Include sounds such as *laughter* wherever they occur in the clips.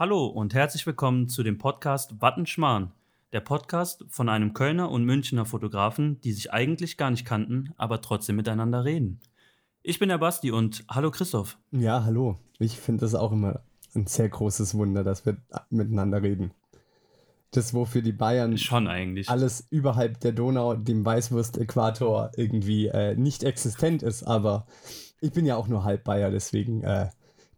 Hallo und herzlich willkommen zu dem Podcast Wattenschmarrn. Der Podcast von einem Kölner und Münchner Fotografen, die sich eigentlich gar nicht kannten, aber trotzdem miteinander reden. Ich bin der Basti und hallo Christoph. Ja, hallo. Ich finde das auch immer ein sehr großes Wunder, dass wir miteinander reden. Das, wofür die Bayern schon eigentlich alles überhalb der Donau, dem Weißwurst-Äquator irgendwie äh, nicht existent ist, aber ich bin ja auch nur halb Bayer, deswegen äh,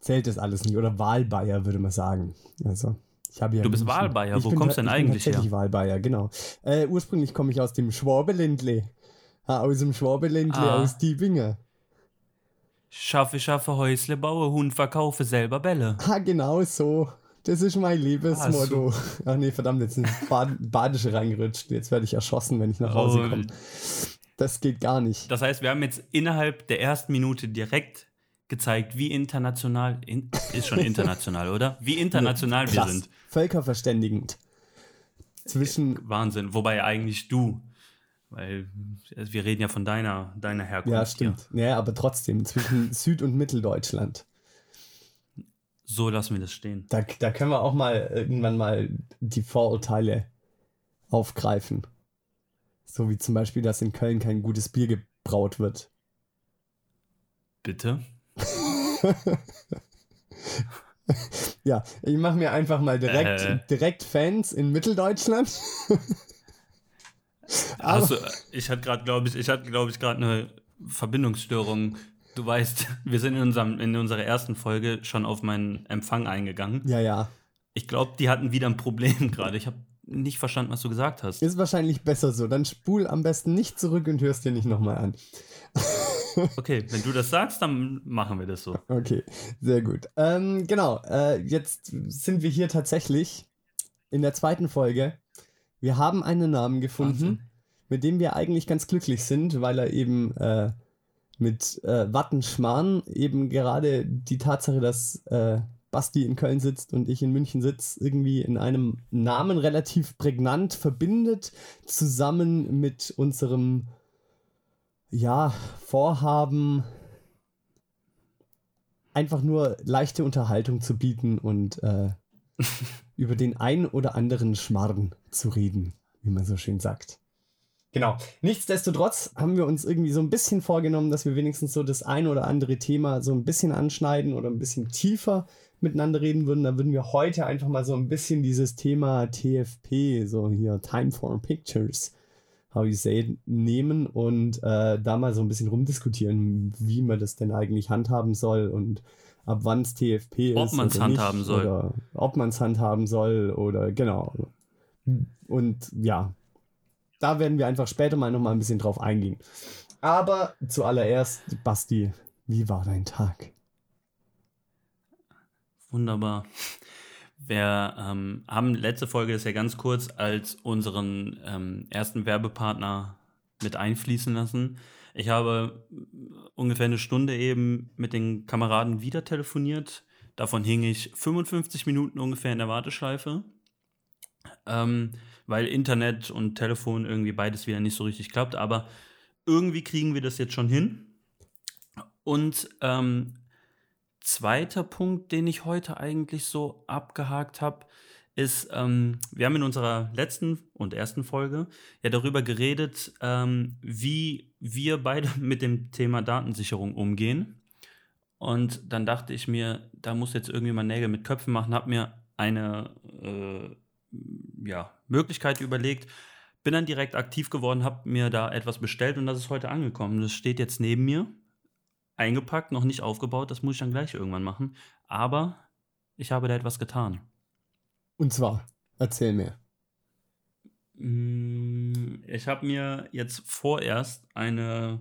zählt das alles nicht. Oder Wahlbayer, würde man sagen. Also, ich habe ja du bist. Wahlbayer, Ich wo bin kommst du denn ich bin eigentlich her? tatsächlich Wahlbayer, genau. Äh, ursprünglich komme ich aus dem Schwabeländle. Ah, aus dem Schwabeländle, Ah. aus Diebinger. Schaffe, schaffe, Häusle, baue, Hund, verkaufe, selber Bälle. Ha, genau so. Das ist mein Lebensmotto. Ach *laughs* nee, verdammt, jetzt sind *laughs* Bad Badische reingerutscht. Jetzt werde ich erschossen, wenn ich nach Hause komme. Das geht gar nicht. Das heißt, wir haben jetzt innerhalb der ersten Minute direkt gezeigt, wie international, in, ist schon international, oder? Wie international wir Krass. sind. Völkerverständigend. Zwischen, Wahnsinn. Wobei eigentlich du, weil äh, wir reden ja von deiner, deiner Herkunft. ja, hier. stimmt. Ja, aber trotzdem, zwischen Süd- und Mitteldeutschland. So lassen wir das stehen. Da, da können wir auch mal irgendwann mal die Vorurteile aufgreifen. So wie zum Beispiel, dass in Köln kein gutes Bier gebraut wird. Bitte? *laughs* Ja, ich mache mir einfach mal direkt, Äh. direkt Fans in Mitteldeutschland. *laughs* Also, ich hatte gerade, glaube ich, ich hatte, glaube ich, gerade eine Verbindungsstörung. Du weißt, wir sind in, unserem, in unserer ersten Folge schon auf meinen Empfang eingegangen. Ja, ja. Ich glaube, die hatten wieder ein Problem *laughs* gerade. Ich habe nicht verstanden, was du gesagt hast. Ist wahrscheinlich besser so. Dann spul am besten nicht zurück und hörst dir nicht nochmal an. Okay, wenn du das sagst, dann machen wir das so. *laughs* Okay, sehr gut. Ähm, genau, äh, jetzt sind wir hier tatsächlich in der zweiten Folge. Wir haben einen Namen gefunden, Wahnsinn. mit dem wir eigentlich ganz glücklich sind, weil er eben äh, mit äh, Wattenschmarrn eben gerade die Tatsache, dass äh, Basti in Köln sitzt und ich in München sitze, irgendwie in einem Namen relativ prägnant verbindet, zusammen mit unserem ja, Vorhaben, einfach nur leichte Unterhaltung zu bieten und äh, *laughs* über den ein oder anderen Schmarrn zu reden, wie man so schön sagt. Genau. Nichtsdestotrotz haben wir uns irgendwie so ein bisschen vorgenommen, dass wir wenigstens so das ein oder andere Thema so ein bisschen anschneiden oder ein bisschen tiefer miteinander reden würden. Da würden wir heute einfach mal so ein bisschen dieses Thema TFP, so hier Time for Pictures, how you say, nehmen und äh, da mal so ein bisschen rumdiskutieren, wie man das denn eigentlich handhaben soll und ab wann es TFP Ob ist. man's oder nicht, handhaben soll. Oder ob man es handhaben soll oder genau. Und ja, da werden wir einfach später mal nochmal ein bisschen drauf eingehen. Aber zuallererst, Basti, wie war dein Tag? Wunderbar. Wir ähm, haben letzte Folge das ja ganz kurz als unseren ähm, ersten Werbepartner mit einfließen lassen. Ich habe äh, ungefähr eine Stunde eben mit den Kameraden wieder telefoniert. Davon hing ich 55 Minuten ungefähr in der Warteschleife, ähm, weil Internet und Telefon irgendwie beides wieder nicht so richtig klappt. Aber irgendwie kriegen wir das jetzt schon hin. Und ähm, zweiter Punkt, den ich heute eigentlich so abgehakt habe, ist, ähm, wir haben in unserer letzten und ersten Folge ja darüber geredet, ähm, wie wir beide *laughs* mit dem Thema Datensicherung umgehen. Und dann dachte ich mir, da muss jetzt irgendwie mal Nägel mit Köpfen machen, habe mir eine äh, ja, Möglichkeit überlegt, bin dann direkt aktiv geworden, habe mir da etwas bestellt und das ist heute angekommen. Das steht jetzt neben mir eingepackt, noch nicht aufgebaut. Das muss ich dann gleich irgendwann machen. Aber ich habe da etwas getan. Und zwar, erzähl mir. Mm, Ich habe mir jetzt vorerst eine,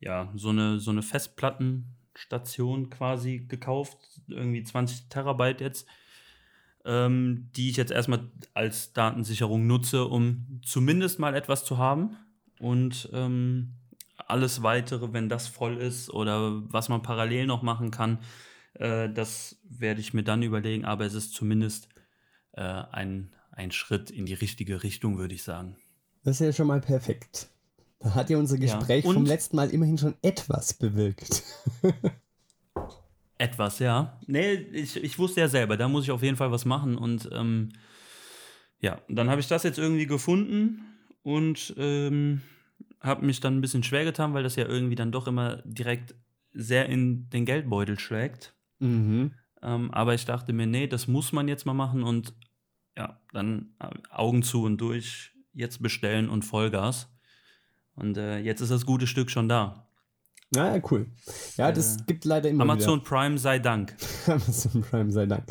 ja, so eine, so eine Festplattenstation quasi gekauft, irgendwie 20 Terabyte jetzt, ähm, die ich jetzt erstmal als Datensicherung nutze, um zumindest mal etwas zu haben. Und ähm, alles weitere, wenn das voll ist oder was man parallel noch machen kann, äh, das werde ich mir dann überlegen. Aber es ist zumindest äh, ein, ein Schritt in die richtige Richtung, würde ich sagen. Das ist ja schon mal perfekt. Da hat ja unser Ja, Gespräch und- vom letzten Mal immerhin schon etwas bewirkt. *laughs* Etwas, ja. Nee, ich, ich wusste ja selber, da muss ich auf jeden Fall was machen. Und ähm, ja, dann habe ich das jetzt irgendwie gefunden und ähm, habe mich dann ein bisschen schwer getan, weil das ja irgendwie dann doch immer direkt sehr in den Geldbeutel schlägt. Mhm. Ähm, aber ich dachte mir, nee, das muss man jetzt mal machen und ja, dann äh, Augen zu und durch, jetzt bestellen und Vollgas. Und äh, jetzt ist das gute Stück schon da. Naja, cool. Ja, das Äh, gibt leider immer Amazon wieder. Prime sei Dank. *laughs* Amazon Prime sei Dank.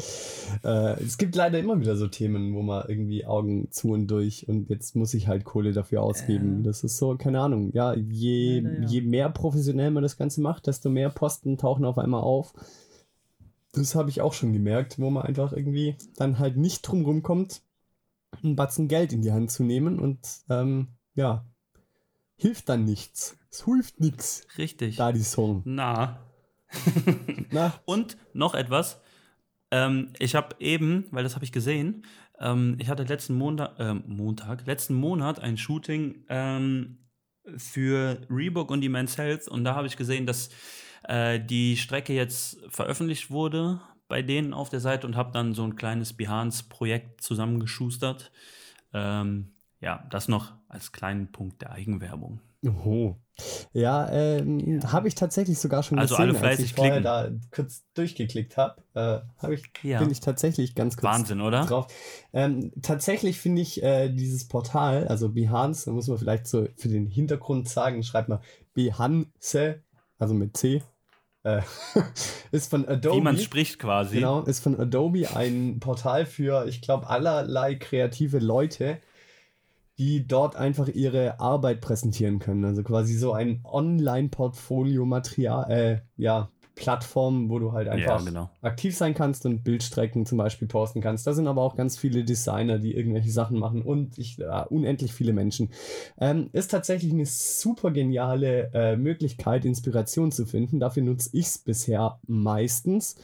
Äh, es gibt leider immer wieder so Themen, wo man irgendwie Augen zu und durch und jetzt muss ich halt Kohle dafür ausgeben. Äh. Das ist so, keine Ahnung. Ja, je, Leider ja. je mehr professionell man das Ganze macht, desto mehr Posten tauchen auf einmal auf. Das habe ich auch schon gemerkt, wo man einfach irgendwie dann halt nicht drum rumkommt, einen Batzen Geld in die Hand zu nehmen und ähm, ja, hilft dann nichts. Es hilft nichts. Richtig. Da die Song. Na. *laughs* Na, Und noch etwas. Ähm, ich habe eben, weil das habe ich gesehen, ähm, ich hatte letzten Montag, ähm, Montag, letzten Monat ein Shooting ähm, für Reebok und die Men's Health und da habe ich gesehen, dass äh, die Strecke jetzt veröffentlicht wurde bei denen auf der Seite und habe dann so ein kleines Behance-Projekt zusammengeschustert. Ähm, ja, das noch als kleinen Punkt der Eigenwerbung. Oho. Ja, ähm, habe ich tatsächlich sogar schon Also gesehen, alle als fleißig ich vorher klicken. da kurz durchgeklickt habe. Äh, hab ich, Ja. bin ich tatsächlich ganz kurz Wahnsinn, oder? drauf. Ähm, tatsächlich finde ich äh, dieses Portal, also Behance, da muss man vielleicht so für den Hintergrund sagen, schreibt mal Behance, also mit C, äh, *laughs* ist von Adobe. Wie man spricht quasi. Genau, ist von Adobe ein Portal für, ich glaube, allerlei kreative Leute, die dort einfach ihre Arbeit präsentieren können. Also quasi so ein Online-Portfolio-Material, äh, ja, Plattform, wo du halt einfach Ja, genau. aktiv sein kannst und Bildstrecken zum Beispiel posten kannst. Da sind aber auch ganz viele Designer, die irgendwelche Sachen machen und ich, ja, unendlich viele Menschen. Ähm, ist tatsächlich eine super geniale äh, Möglichkeit, Inspiration zu finden. Dafür nutze ich es bisher meistens.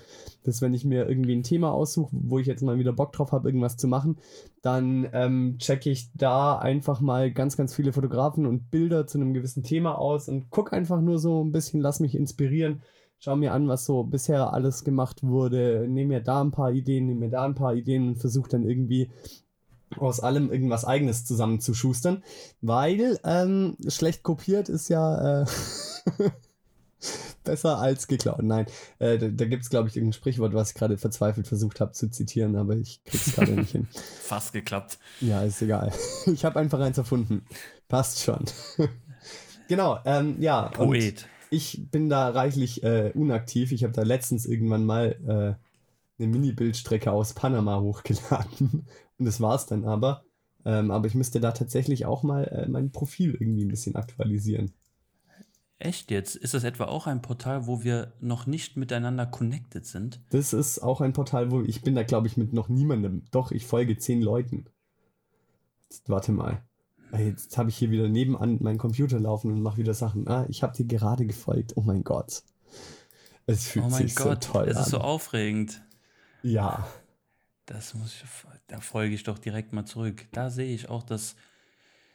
Dass wenn ich mir irgendwie ein Thema aussuche, wo ich jetzt mal wieder Bock drauf habe, irgendwas zu machen, dann ähm, checke ich da einfach mal ganz, ganz viele Fotografen und Bilder zu einem gewissen Thema aus und gucke einfach nur so ein bisschen, lass mich inspirieren. Schau mir an, was so bisher alles gemacht wurde. Nehme mir da ein paar Ideen, nehme mir da ein paar Ideen und versuche dann irgendwie aus allem irgendwas Eigenes zusammenzuschustern. Weil ähm, schlecht kopiert ist ja äh, *laughs* besser als geklaut. Nein, äh, da, da gibt es, glaube ich, irgendein Sprichwort, was ich gerade verzweifelt versucht habe zu zitieren, aber ich krieg's gerade nicht hin. *laughs* Fast geklappt. Ja, ist egal. Ich habe einfach eins erfunden. Passt schon. *laughs* genau, ähm, ja. und Poet. Ich bin da reichlich äh, unaktiv. Ich habe da letztens irgendwann mal äh, eine Mini-Bildstrecke aus Panama hochgeladen. *laughs* Und das war's dann aber. Ähm, aber ich müsste da tatsächlich auch mal äh, mein Profil irgendwie ein bisschen aktualisieren. Echt jetzt? Ist das etwa auch ein Portal, wo wir noch nicht miteinander connected sind? Das ist auch ein Portal, wo ich bin da, glaube ich, mit noch niemandem. Doch, ich folge zehn Leuten. Jetzt, warte mal. Jetzt habe ich hier wieder nebenan meinen Computer laufen und mache wieder Sachen. Ah, ich habe dir gerade gefolgt. Oh mein Gott. Es fühlt oh mein sich Gott, so toll an. ist so aufregend. ja. Das muss ich, da folge ich doch direkt mal zurück. Da sehe ich auch, dass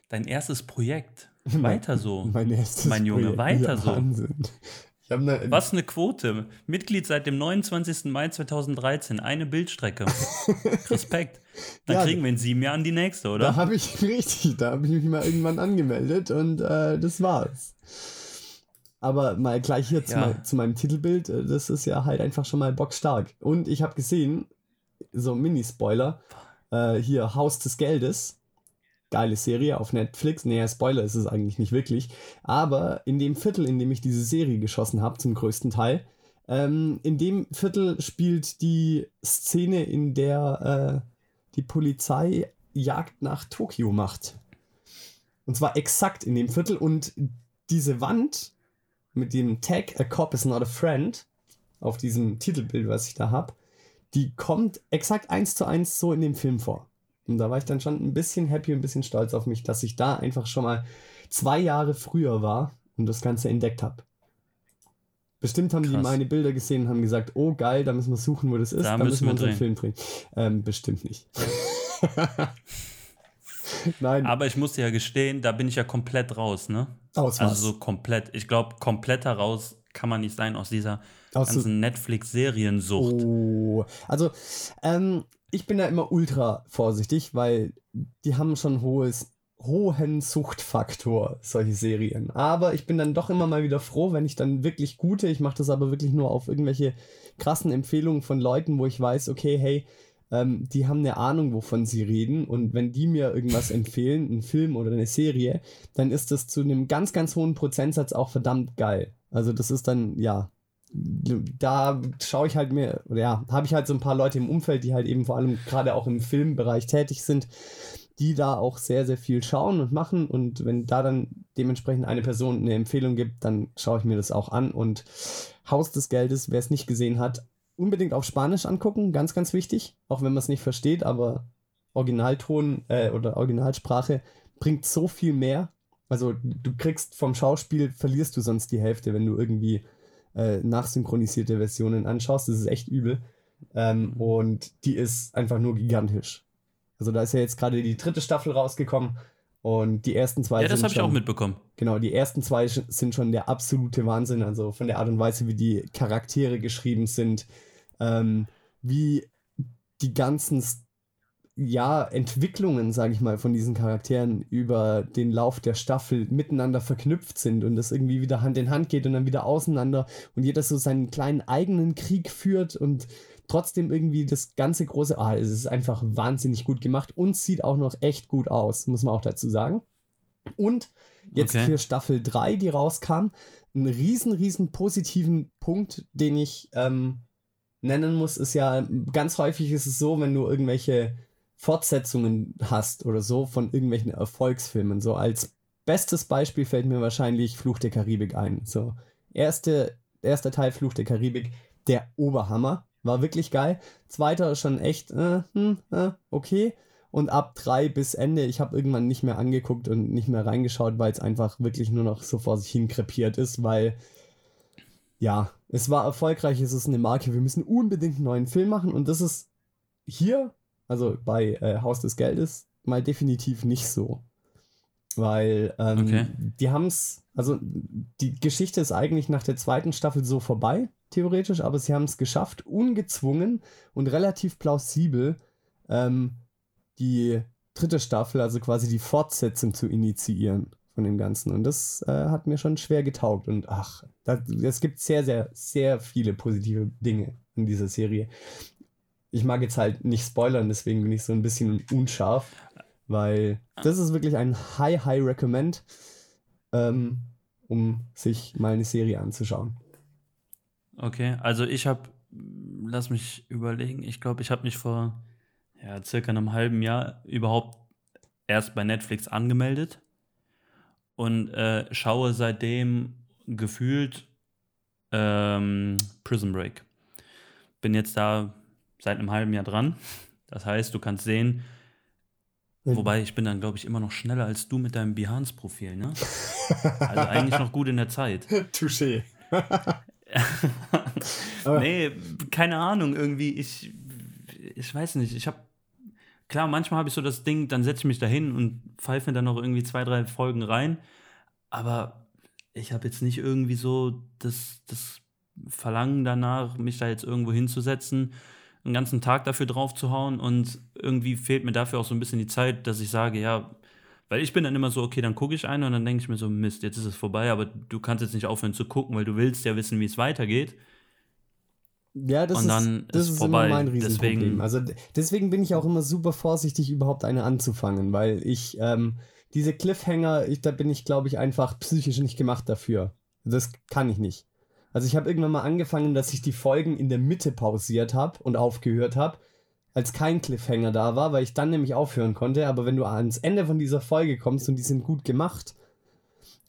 dein erstes Projekt *laughs* weiter so. Mein erstes Mein Junge, Projekt. weiter ja, so. Wahnsinn. Eine, Was eine Quote. Mitglied seit dem 29. Mai 2013. Eine Bildstrecke. *laughs* Respekt. Dann Ja, kriegen wir in sieben Jahren die nächste, Da oder? habe ich *laughs* richtig, da habe ich mich mal irgendwann angemeldet und äh, das war's. Aber mal gleich hier zu, Ja. mein, zu meinem Titelbild, äh, das ist ja halt einfach schon mal bockstark. Und ich habe gesehen, so Mini-Spoiler, äh, hier Haus des Geldes, geile Serie auf Netflix. Naja, Spoiler ist es eigentlich nicht wirklich. Aber in dem Viertel, in dem ich diese Serie geschossen habe, zum größten Teil, ähm, in dem Viertel spielt die Szene, in der äh, die Polizei Jagd nach Tokio macht. Und zwar exakt in dem Viertel. Und diese Wand mit dem Tag A Cop is not a friend auf diesem Titelbild, was ich da habe, die kommt exakt eins zu eins so in dem Film vor. Und da war ich dann schon ein bisschen happy, ein bisschen stolz auf mich, dass ich da einfach schon mal zwei Jahre früher war und das Ganze entdeckt habe. Bestimmt haben die Krass. meine Bilder gesehen und haben gesagt, oh geil, da müssen wir suchen, wo das ist, Da da, müssen wir unseren drehen. Film drehen. Ähm, bestimmt nicht. *laughs* Nein, Aber ich muss ja gestehen, da bin ich ja komplett raus, ne? aus was. Also so komplett. Ich glaube, kompletter raus kann man nicht sein aus dieser aus ganzen Netflix-Seriensucht. Oh, also ähm, ich bin da immer ultra vorsichtig, weil die haben schon hohes, hohen Suchtfaktor, solche Serien. Aber ich bin dann doch immer mal wieder froh, wenn ich dann wirklich gute, ich mache das aber wirklich nur auf irgendwelche krassen Empfehlungen von Leuten, wo ich weiß, okay, hey, ähm, die haben eine Ahnung, wovon sie reden. Und wenn die mir irgendwas empfehlen, einen Film oder eine Serie, dann ist das zu einem ganz, ganz hohen Prozentsatz auch verdammt geil. Also das ist dann, ja, da schaue ich halt mir, ja, habe ich halt so ein paar Leute im Umfeld, die halt eben vor allem gerade auch im Filmbereich tätig sind, die da auch sehr, sehr viel schauen und machen. Und wenn da dann dementsprechend eine Person eine Empfehlung gibt, dann schaue ich mir das auch an. Und Haus des Geldes, wer es nicht gesehen hat, unbedingt auf Spanisch angucken, ganz, ganz wichtig, auch wenn man es nicht versteht, aber Originalton äh, oder Originalsprache bringt so viel mehr. Also du kriegst vom Schauspiel, verlierst du sonst die Hälfte, wenn du irgendwie äh, nachsynchronisierte Versionen anschaust. Das ist echt übel. Ähm, und die ist einfach nur gigantisch. Also da ist ja jetzt gerade die dritte Staffel rausgekommen und die ersten zwei. Ja, das habe ich auch mitbekommen. Genau, die ersten zwei sind schon der absolute Wahnsinn. Also von der Art und Weise, wie die Charaktere geschrieben sind, ähm, wie die ganzen ja, Entwicklungen, sage ich mal, von diesen Charakteren über den Lauf der Staffel miteinander verknüpft sind und das irgendwie wieder Hand in Hand geht und dann wieder auseinander und jeder so seinen kleinen eigenen Krieg führt und trotzdem irgendwie das ganze große, ah, es ist einfach wahnsinnig gut gemacht und sieht auch noch echt gut aus, muss man auch dazu sagen. Und jetzt okay. für Staffel 3, die rauskam, einen riesen, riesen positiven Punkt, den ich ähm, nennen muss, ist ja, ganz häufig ist es so, wenn du irgendwelche Fortsetzungen hast oder so von irgendwelchen Erfolgsfilmen. So als bestes Beispiel fällt mir wahrscheinlich Fluch der Karibik ein. So, erste, erster Teil Fluch der Karibik, der Oberhammer. War wirklich geil. Zweiter schon echt, äh, hm, äh, okay. Und ab drei bis Ende, ich habe irgendwann nicht mehr angeguckt und nicht mehr reingeschaut, weil es einfach wirklich nur noch so vor sich hin krepiert ist, weil ja, es war erfolgreich, es ist eine Marke, wir müssen unbedingt einen neuen Film machen und das ist hier also bei äh, Haus des Geldes, mal definitiv nicht so. Weil ähm, okay. die haben es, also die Geschichte ist eigentlich nach der zweiten Staffel so vorbei, theoretisch, aber sie haben es geschafft, ungezwungen und relativ plausibel ähm, die dritte Staffel, also quasi die Fortsetzung zu initiieren von dem Ganzen. Und das äh, hat mir schon schwer getaugt. Und ach, es gibt sehr, sehr, sehr viele positive Dinge in dieser Serie ich mag jetzt halt nicht spoilern, deswegen bin ich so ein bisschen unscharf, weil das ist wirklich ein High, High Recommend, ähm, um sich mal eine Serie anzuschauen. Okay, also ich habe, lass mich überlegen, ich glaube, ich habe mich vor ja, circa einem halben Jahr überhaupt erst bei Netflix angemeldet und äh, schaue seitdem gefühlt ähm, Prison Break. Bin jetzt da seit einem halben Jahr dran. Das heißt, du kannst sehen, mhm. wobei ich bin dann, glaube ich, immer noch schneller als du mit deinem Behance-Profil, ne? Also eigentlich noch gut in der Zeit. *laughs* Touché. *laughs* nee, keine Ahnung, irgendwie, ich, ich weiß nicht, ich habe, klar, manchmal habe ich so das Ding, dann setze ich mich da hin und pfeife mir dann noch irgendwie zwei, drei Folgen rein, aber ich habe jetzt nicht irgendwie so das, das Verlangen danach, mich da jetzt irgendwo hinzusetzen einen ganzen Tag dafür drauf zu hauen und irgendwie fehlt mir dafür auch so ein bisschen die Zeit, dass ich sage, ja, weil ich bin dann immer so, okay, dann gucke ich eine und dann denke ich mir so, Mist, jetzt ist es vorbei, aber du kannst jetzt nicht aufhören zu gucken, weil du willst ja wissen, wie es weitergeht. Ja, das und ist, das ist, ist vorbei. immer mein Riesenproblem. Deswegen, also deswegen bin ich auch immer super vorsichtig, überhaupt eine anzufangen, weil ich ähm, diese Cliffhanger, ich, da bin ich, glaube ich, einfach psychisch nicht gemacht dafür. Das kann ich nicht. Also ich habe irgendwann mal angefangen, dass ich die Folgen in der Mitte pausiert habe und aufgehört habe, als kein Cliffhanger da war, weil ich dann nämlich aufhören konnte. Aber wenn du ans Ende von dieser Folge kommst und die sind gut gemacht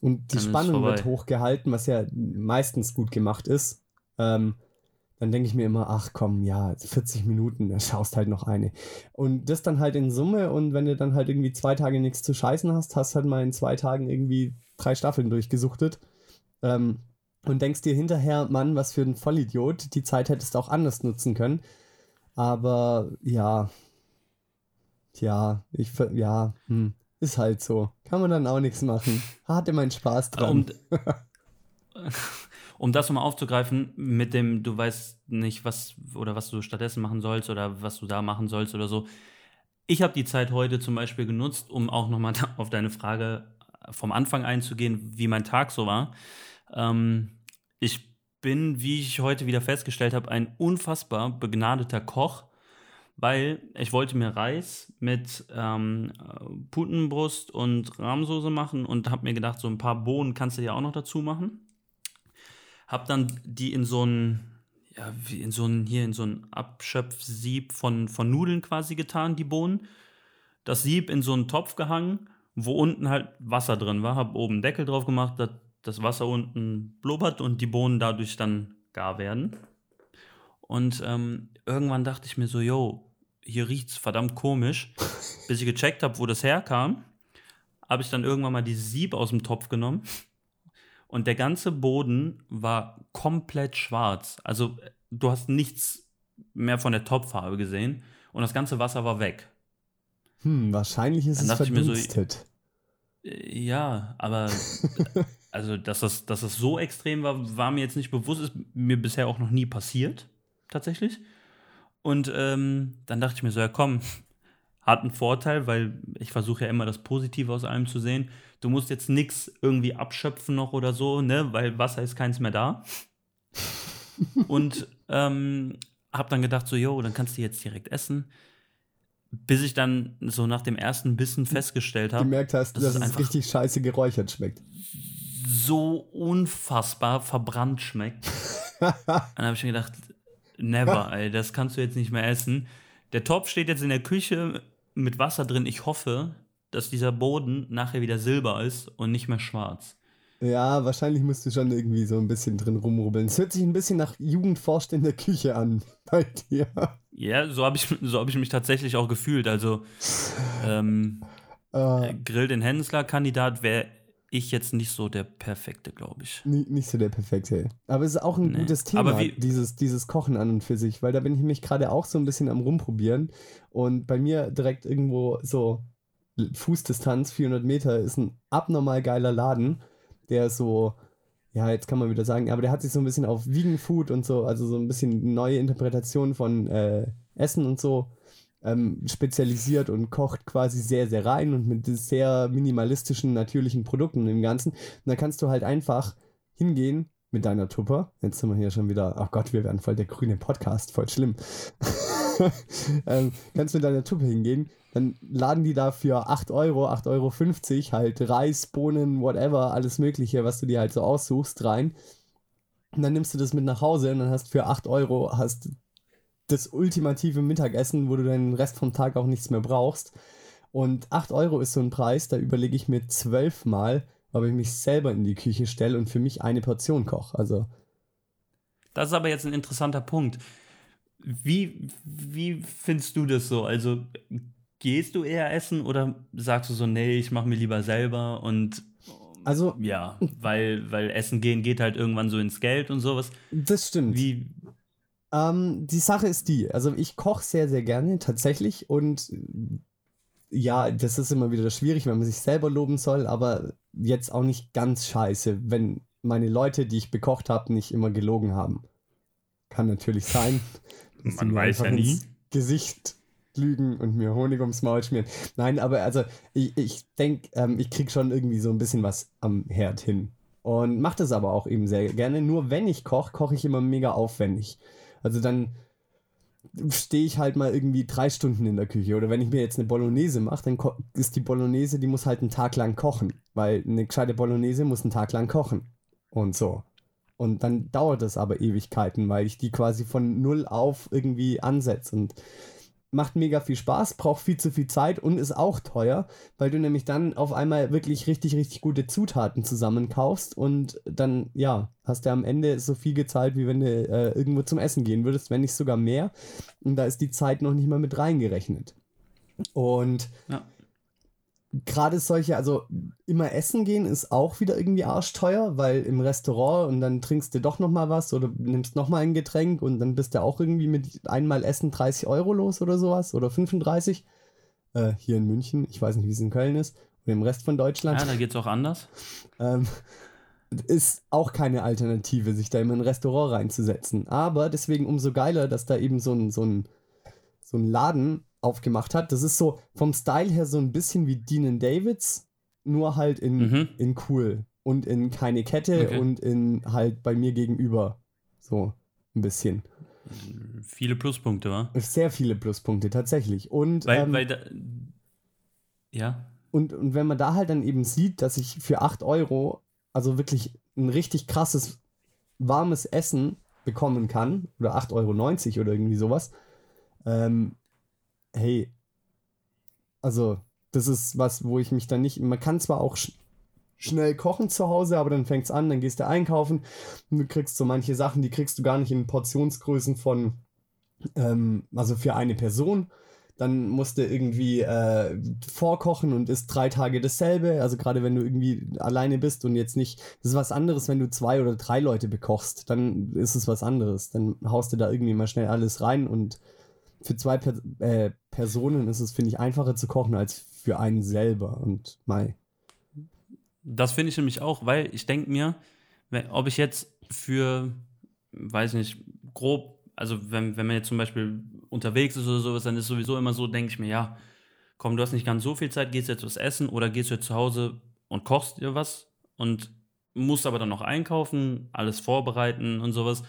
und die dann Spannung wird hochgehalten, was ja meistens gut gemacht ist, ähm, dann denke ich mir immer, ach komm, ja, 40 Minuten, da schaust halt noch eine. Und das dann halt in Summe und wenn du dann halt irgendwie zwei Tage nichts zu scheißen hast, hast halt mal in zwei Tagen irgendwie drei Staffeln durchgesuchtet. Ähm, und denkst dir hinterher, Mann, was für ein Vollidiot, die Zeit hättest du auch anders nutzen können. Aber ja, tja, ich, ja, hm, ist halt so. Kann man dann auch nichts machen. Hatte meinen Spaß dran. Um, *laughs* um das nochmal aufzugreifen, mit dem, du weißt nicht, was oder was du stattdessen machen sollst oder was du da machen sollst oder so. Ich habe die Zeit heute zum Beispiel genutzt, um auch nochmal *laughs* auf deine Frage vom Anfang einzugehen, wie mein Tag so war. Ähm, ich bin, wie ich heute wieder festgestellt habe, ein unfassbar begnadeter Koch, weil ich wollte mir Reis mit ähm, Putenbrust und Rahmsoße machen und habe mir gedacht, so ein paar Bohnen kannst du ja auch noch dazu machen. Hab dann die in so ein, ja, in so ein, hier in so ein Abschöpfsieb von, von Nudeln quasi getan, die Bohnen. Das Sieb in so einen Topf gehangen, wo unten halt Wasser drin war. Hab oben Deckel drauf gemacht, dass das Wasser unten blubbert und die Bohnen dadurch dann gar werden. Und ähm, irgendwann dachte ich mir so, yo, hier riecht's verdammt komisch. *laughs* Bis ich gecheckt habe, wo das herkam, habe ich dann irgendwann mal die Sieb aus dem Topf genommen und der ganze Boden war komplett schwarz. Also du hast nichts mehr von der Topffarbe gesehen und das ganze Wasser war weg. Hm, wahrscheinlich ist Dann es verdunstet. So, äh, ja, aber *laughs* also dass das, dass das so extrem war, war mir jetzt nicht bewusst, ist mir bisher auch noch nie passiert, tatsächlich. Und ähm, dann dachte ich mir so, ja komm, *laughs* hat einen Vorteil, weil ich versuche ja immer das Positive aus allem zu sehen. Du musst jetzt nichts irgendwie abschöpfen noch oder so, ne, weil Wasser ist keins mehr da. *laughs* und ähm, hab dann gedacht so, jo, dann kannst du jetzt direkt essen. Bis ich dann so nach dem ersten Bissen festgestellt habe, gemerkt hast, dass, dass es richtig scheiße geräuchert schmeckt. So unfassbar verbrannt schmeckt. *laughs* dann habe ich mir gedacht, never, *laughs* ey, das kannst du jetzt nicht mehr essen. Der Topf steht jetzt in der Küche mit Wasser drin. Ich hoffe, dass dieser Boden nachher wieder silber ist und nicht mehr schwarz. Ja, wahrscheinlich musst du schon irgendwie so ein bisschen drin rumrubbeln. Es hört sich ein bisschen nach Jugendforscht in der Küche an *laughs* bei dir. Ja, so habe ich, so hab ich mich tatsächlich auch gefühlt. Also, ähm, uh, Grill den Hensler-Kandidat wäre ich jetzt nicht so der perfekte, glaube ich. Nicht, nicht so der perfekte. Aber es ist auch ein nee. gutes Thema, dieses, dieses Kochen an und für sich, weil da bin ich mich gerade auch so ein bisschen am Rumprobieren. Und bei mir direkt irgendwo so Fußdistanz, 400 Meter, ist ein abnormal geiler Laden, der so, ja, jetzt kann man wieder sagen, aber der hat sich so ein bisschen auf Vegan Food und so, also so ein bisschen neue Interpretation von äh, Essen und so ähm, spezialisiert und kocht quasi sehr, sehr rein und mit sehr minimalistischen, natürlichen Produkten im Ganzen. Und dann kannst du halt einfach hingehen mit deiner Tupper. Jetzt sind wir hier schon wieder, ach Gott, wir werden voll der grüne Podcast, voll schlimm. *laughs* ähm, kannst mit deiner Tupper hingehen, dann laden die da für 8 Euro, 8,50 Euro halt Reis, Bohnen, whatever, alles Mögliche, was du dir halt so aussuchst, rein. Und dann nimmst du das mit nach Hause und dann hast für 8 Euro hast das ultimative Mittagessen, wo du den Rest vom Tag auch nichts mehr brauchst. Und 8 Euro ist so ein Preis, da überlege ich mir zwölfmal, ob ich mich selber in die Küche stelle und für mich eine Portion koche. Also. Das ist aber jetzt ein interessanter Punkt. Wie, wie findest du das so? Also gehst du eher essen oder sagst du so, nee, ich mache mir lieber selber und also ja, weil, weil Essen gehen geht halt irgendwann so ins Geld und sowas. Das stimmt. Wie, ähm, die Sache ist die, also ich koche sehr, sehr gerne tatsächlich und ja, das ist immer wieder schwierig, wenn man sich selber loben soll, aber jetzt auch nicht ganz scheiße, wenn meine Leute, die ich bekocht habe, nicht immer gelogen haben. Kann natürlich sein. man weiß ja nie. Gesicht lügen und mir Honig ums Maul schmieren. Nein, aber also ich, ich denke, ähm, ich krieg schon irgendwie so ein bisschen was am Herd hin. Und mache das aber auch eben sehr gerne. Nur wenn ich koche, koche ich immer mega aufwendig. Also dann stehe ich halt mal irgendwie drei Stunden in der Küche. Oder wenn ich mir jetzt eine Bolognese mache, dann ist die Bolognese, die muss halt einen Tag lang kochen. Weil eine gescheite Bolognese muss einen Tag lang kochen. Und so. Und dann dauert das aber Ewigkeiten, weil ich die quasi von null auf irgendwie ansetze. Und macht mega viel Spaß, braucht viel zu viel Zeit und ist auch teuer, weil du nämlich dann auf einmal wirklich richtig, richtig gute Zutaten zusammenkaufst und dann, ja, hast du am Ende so viel gezahlt, wie wenn du äh, irgendwo zum Essen gehen würdest, wenn nicht sogar mehr. Und da ist die Zeit noch nicht mal mit reingerechnet. Und ja gerade solche, also immer essen gehen ist auch wieder irgendwie arschteuer, weil im Restaurant und dann trinkst du doch noch mal was oder nimmst noch mal ein Getränk und dann bist du auch irgendwie mit einmal Essen 30 Euro los oder sowas oder 35. Äh, hier in München, ich weiß nicht, wie es in Köln ist oder im Rest von Deutschland. Ja, da geht es auch anders. *laughs* ähm, ist auch keine Alternative, sich da immer in ein Restaurant reinzusetzen. Aber deswegen umso geiler, dass da eben so ein, so ein, so ein Laden aufgemacht hat. Das ist so vom Style her so ein bisschen wie Dean Davids, nur halt in, mhm. in cool und in keine Kette okay. und in halt bei mir gegenüber. So ein bisschen. Viele Pluspunkte, wa? Sehr viele Pluspunkte, tatsächlich. Und, weil, ähm, weil da, ja. Und, und wenn man da halt dann eben sieht, dass ich für 8 Euro also wirklich ein richtig krasses warmes Essen bekommen kann, oder 8,90 Euro oder irgendwie sowas, ähm, hey, also das ist was, wo ich mich dann nicht, man kann zwar auch sch schnell kochen zu Hause, aber dann fängt es an, dann gehst du einkaufen und du kriegst so manche Sachen, die kriegst du gar nicht in Portionsgrößen von, ähm, also für eine Person. Dann musst du irgendwie äh, vorkochen und isst drei Tage dasselbe. Also gerade wenn du irgendwie alleine bist und jetzt nicht, das ist was anderes, wenn du zwei oder drei Leute bekochst, dann ist es was anderes. Dann haust du da irgendwie mal schnell alles rein und für zwei per äh, Personen ist es, finde ich, einfacher zu kochen als für einen selber. Und Mai. Das finde ich nämlich auch, weil ich denke mir, wenn, ob ich jetzt für, weiß nicht, grob, also wenn, wenn man jetzt zum Beispiel unterwegs ist oder sowas, dann ist sowieso immer so, denke ich mir, ja, komm, du hast nicht ganz so viel Zeit, gehst jetzt was essen oder gehst du zu Hause und kochst dir was und musst aber dann noch einkaufen, alles vorbereiten und sowas.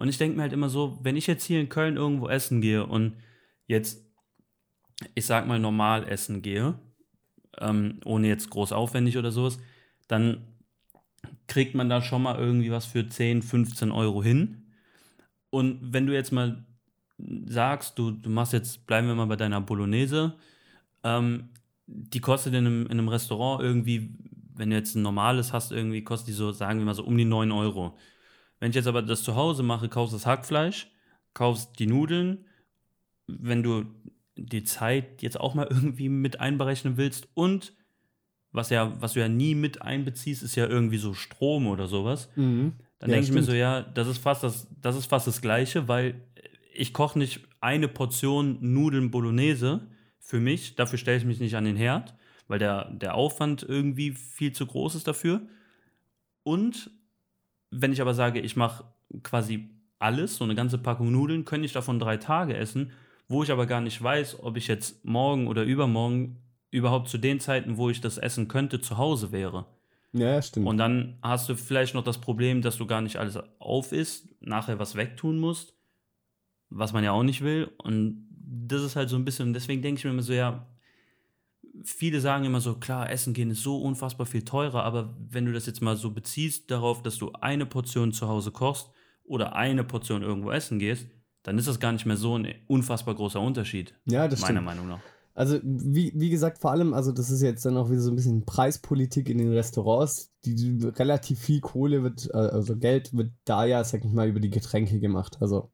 Und ich denke mir halt immer so, wenn ich jetzt hier in Köln irgendwo essen gehe und jetzt, ich sag mal, normal essen gehe, ähm, ohne jetzt groß aufwendig oder sowas, dann kriegt man da schon mal irgendwie was für 10, 15 Euro hin. Und wenn du jetzt mal sagst, du, du machst jetzt, bleiben wir mal bei deiner Bolognese, ähm, die kostet in einem, in einem Restaurant irgendwie, wenn du jetzt ein normales hast, irgendwie kostet die so, sagen wir mal so um die 9 Euro. Wenn ich jetzt aber das zu Hause mache, kaufst das Hackfleisch, kaufst die Nudeln, wenn du die Zeit jetzt auch mal *laughs* irgendwie mit einberechnen willst und was ja, was du ja nie mit einbeziehst, ist ja irgendwie so Strom oder sowas. Mhm. Dann ja, denke ich mir so, ja, das ist fast das, das ist fast das Gleiche, weil ich koche nicht eine Portion Nudeln Bolognese für mich, dafür stelle ich mich nicht an den Herd, weil der, der Aufwand irgendwie viel zu groß ist dafür. Und wenn ich aber sage, ich mache quasi alles, so eine ganze Packung Nudeln, könnte ich davon drei Tage essen, wo ich aber gar nicht weiß, ob ich jetzt morgen oder übermorgen überhaupt zu den Zeiten, wo ich das essen könnte, zu Hause wäre. Ja, stimmt. Und dann hast du vielleicht noch das Problem, dass du gar nicht alles auf isst, nachher was wegtun musst, was man ja auch nicht will. Und das ist halt so ein bisschen, deswegen denke ich mir immer so, ja, viele sagen immer so, klar, Essen gehen ist so unfassbar viel teurer, aber wenn du das jetzt mal so beziehst darauf, dass du eine Portion zu Hause kochst oder eine Portion irgendwo essen gehst, dann ist das gar nicht mehr so ein unfassbar großer Unterschied. Ja, das meiner stimmt. Meinung nach. Also, wie, wie gesagt, vor allem, also das ist jetzt dann auch wieder so ein bisschen Preispolitik in den Restaurants. Die, die relativ viel Kohle wird, äh, also Geld wird da ja, sag ich mal, über die Getränke gemacht. Also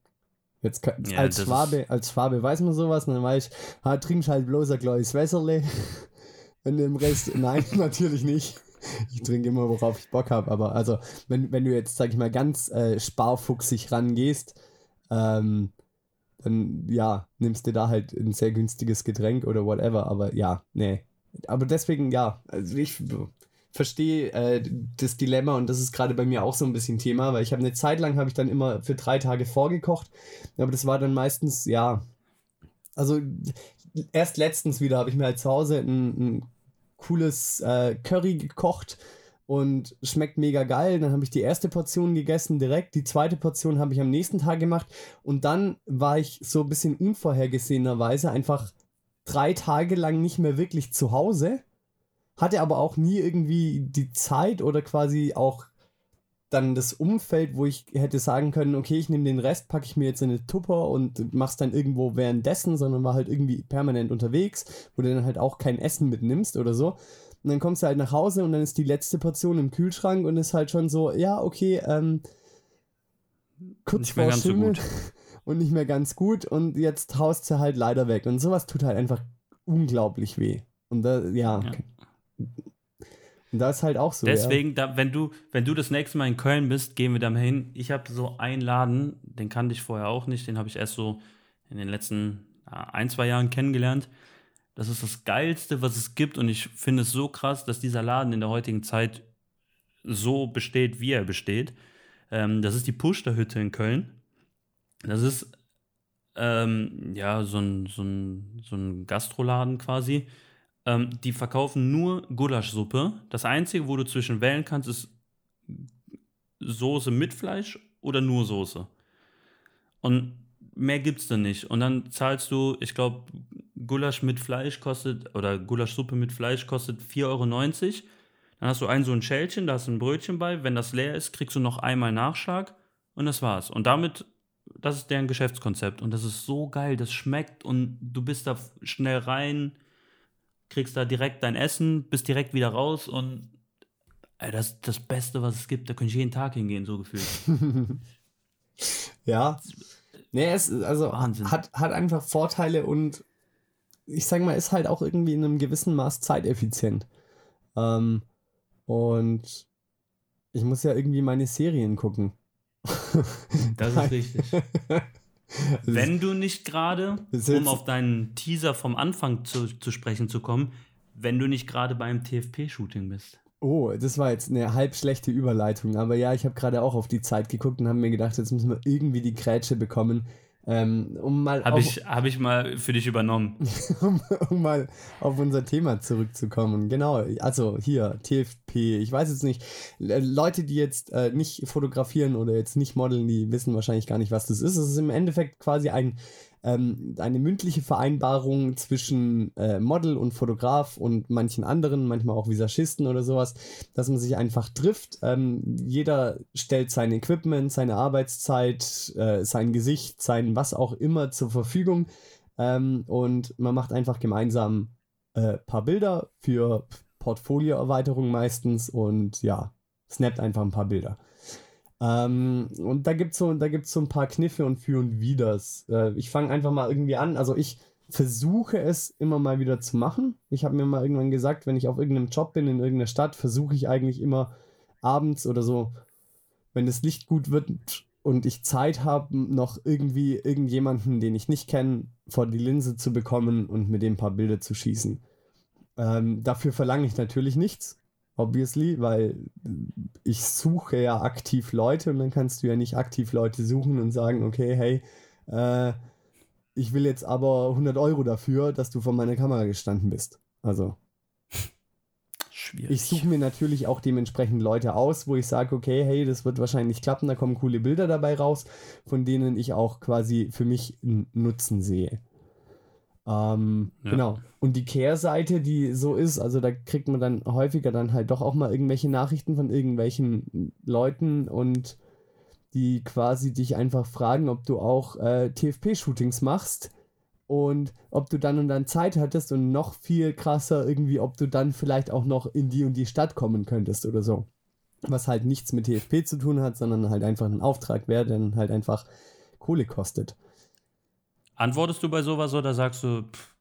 Jetzt kann, ja, als, Schwabe, als Schwabe weiß man sowas, und dann weiß ich, ha, trinkst halt bloß ein kleines Wässerle. wenn dem Rest, nein, *laughs* natürlich nicht. Ich trinke immer, worauf ich Bock habe. Aber also, wenn, wenn du jetzt, sag ich mal, ganz äh, sparfuchsig rangehst, ähm, dann ja, nimmst du da halt ein sehr günstiges Getränk oder whatever. Aber ja, nee. Aber deswegen, ja, also ich verstehe äh, das Dilemma und das ist gerade bei mir auch so ein bisschen Thema, weil ich habe eine Zeit lang habe ich dann immer für drei Tage vorgekocht, aber das war dann meistens, ja, also erst letztens wieder habe ich mir halt zu Hause ein, ein cooles äh, Curry gekocht und schmeckt mega geil. Dann habe ich die erste Portion gegessen direkt, die zweite Portion habe ich am nächsten Tag gemacht und dann war ich so ein bisschen unvorhergesehenerweise einfach drei Tage lang nicht mehr wirklich zu Hause hatte aber auch nie irgendwie die Zeit oder quasi auch dann das Umfeld, wo ich hätte sagen können, okay, ich nehme den Rest, packe ich mir jetzt in eine Tupper und mach's dann irgendwo währenddessen, sondern war halt irgendwie permanent unterwegs, wo du dann halt auch kein Essen mitnimmst oder so. Und dann kommst du halt nach Hause und dann ist die letzte Portion im Kühlschrank und ist halt schon so, ja, okay, ähm, kurz nicht vor Schimmel so *laughs* und nicht mehr ganz gut und jetzt haust du halt leider weg. Und sowas tut halt einfach unglaublich weh. Und da, ja. ja. Und da ist halt auch so. Deswegen, ja. da, wenn, du, wenn du das nächste Mal in Köln bist, gehen wir da mal hin. Ich habe so einen Laden, den kannte ich vorher auch nicht, den habe ich erst so in den letzten ein, zwei Jahren kennengelernt. Das ist das Geilste, was es gibt und ich finde es so krass, dass dieser Laden in der heutigen Zeit so besteht, wie er besteht. Ähm, das ist die Pushter-Hütte in Köln. Das ist ähm, ja so ein, so, ein, so ein Gastroladen quasi. Ähm, die verkaufen nur Gulaschsuppe. Das Einzige, wo du zwischen wählen kannst, ist Soße mit Fleisch oder nur Soße. Und mehr gibt's da nicht. Und dann zahlst du, ich glaube, Gulasch mit Fleisch kostet, oder Gulaschsuppe mit Fleisch kostet 4,90 Euro. Dann hast du ein so ein Schälchen, da hast du ein Brötchen bei. Wenn das leer ist, kriegst du noch einmal Nachschlag und das war's. Und damit, das ist deren Geschäftskonzept. Und das ist so geil, das schmeckt und du bist da schnell rein, kriegst da direkt dein Essen, bist direkt wieder raus und ey, das ist das Beste, was es gibt. Da könnte ich jeden Tag hingehen, so gefühlt. *laughs* ja. Nee, es also hat, hat einfach Vorteile und ich sag mal, ist halt auch irgendwie in einem gewissen Maß zeiteffizient. Ähm, und ich muss ja irgendwie meine Serien gucken. Das ist *laughs* richtig. Wenn du nicht gerade, um auf deinen Teaser vom Anfang zu, zu sprechen zu kommen, wenn du nicht gerade beim TFP-Shooting bist. Oh, das war jetzt eine halb schlechte Überleitung. Aber ja, ich habe gerade auch auf die Zeit geguckt und habe mir gedacht, jetzt müssen wir irgendwie die Grätsche bekommen. Ähm, um mal habe ich, hab ich mal für dich übernommen. *laughs* um, um, mal auf unser Thema zurückzukommen. Genau, also hier, TFP. Ich weiß jetzt nicht, Leute, die jetzt äh, nicht fotografieren oder jetzt nicht modeln, die wissen wahrscheinlich gar nicht, was das ist. Es ist im Endeffekt quasi ein ähm, eine mündliche Vereinbarung zwischen äh, Model und Fotograf und manchen anderen, manchmal auch Visagisten oder sowas, dass man sich einfach trifft. Ähm, jeder stellt sein Equipment, seine Arbeitszeit, äh, sein Gesicht, sein was auch immer zur Verfügung ähm, und man macht einfach gemeinsam ein äh, paar Bilder für Portfolioerweiterung meistens und ja, snappt einfach ein paar Bilder. Ähm, und da gibt es so, so ein paar Kniffe und Für und Widers. Äh, ich fange einfach mal irgendwie an. Also ich versuche es immer mal wieder zu machen. Ich habe mir mal irgendwann gesagt, wenn ich auf irgendeinem Job bin in irgendeiner Stadt, versuche ich eigentlich immer abends oder so, wenn das Licht gut wird und ich Zeit habe, noch irgendwie irgendjemanden, den ich nicht kenne, vor die Linse zu bekommen und mit dem ein paar Bilder zu schießen. Ähm, dafür verlange ich natürlich nichts obviously, weil ich suche ja aktiv Leute und dann kannst du ja nicht aktiv Leute suchen und sagen, okay, hey, äh, ich will jetzt aber 100 Euro dafür, dass du vor meiner Kamera gestanden bist. Also. Schwierig. Ich suche mir natürlich auch dementsprechend Leute aus, wo ich sage, okay, hey, das wird wahrscheinlich klappen, da kommen coole Bilder dabei raus, von denen ich auch quasi für mich einen Nutzen sehe. Ähm, ja. Genau. Und die Kehrseite, die so ist, also da kriegt man dann häufiger dann halt doch auch mal irgendwelche Nachrichten von irgendwelchen Leuten und die quasi dich einfach fragen, ob du auch äh, TFP-Shootings machst und ob du dann und dann Zeit hattest und noch viel krasser irgendwie, ob du dann vielleicht auch noch in die und die Stadt kommen könntest oder so. Was halt nichts mit TFP zu tun hat, sondern halt einfach ein Auftrag wäre, der dann halt einfach Kohle kostet. Antwortest du bei sowas oder sagst du, pff,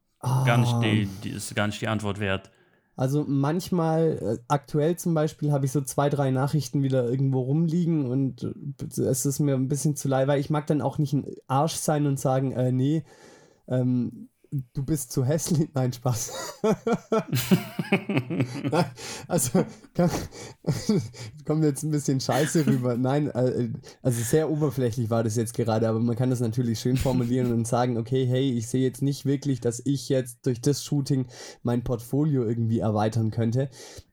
gar nicht die, ah. die, ist gar nicht die Antwort wert? Also manchmal, äh, aktuell zum Beispiel, habe ich so zwei, drei Nachrichten wieder irgendwo rumliegen und äh, es ist mir ein bisschen zu leid, weil ich mag dann auch nicht ein Arsch sein und sagen, äh, nee, ähm, du bist zu hässlich. Nein, Spaß. *laughs* Nein, also kommt jetzt ein bisschen scheiße rüber. Nein, äh, also sehr oberflächlich war das jetzt gerade, aber man kann das natürlich schön formulieren und sagen, okay, hey, ich sehe jetzt nicht wirklich, dass ich jetzt durch das Shooting mein Portfolio irgendwie erweitern könnte.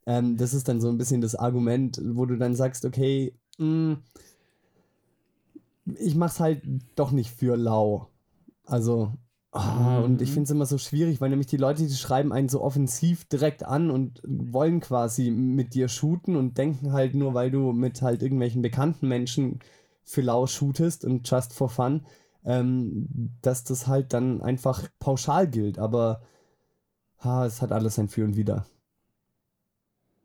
Ähm, das ist dann so ein bisschen das Argument, wo du dann sagst, okay, mh, hm, ich mach's halt doch nicht für lau. Also, Oh, und ich mhm. finde es immer so schwierig, weil nämlich die Leute, die schreiben einen so offensiv direkt an und wollen quasi mit dir shooten und denken halt nur, weil du mit halt irgendwelchen bekannten Menschen für lau shootest und just for fun, ähm, dass das halt dann einfach pauschal gilt. Aber ha, es hat alles ein Für und Wider.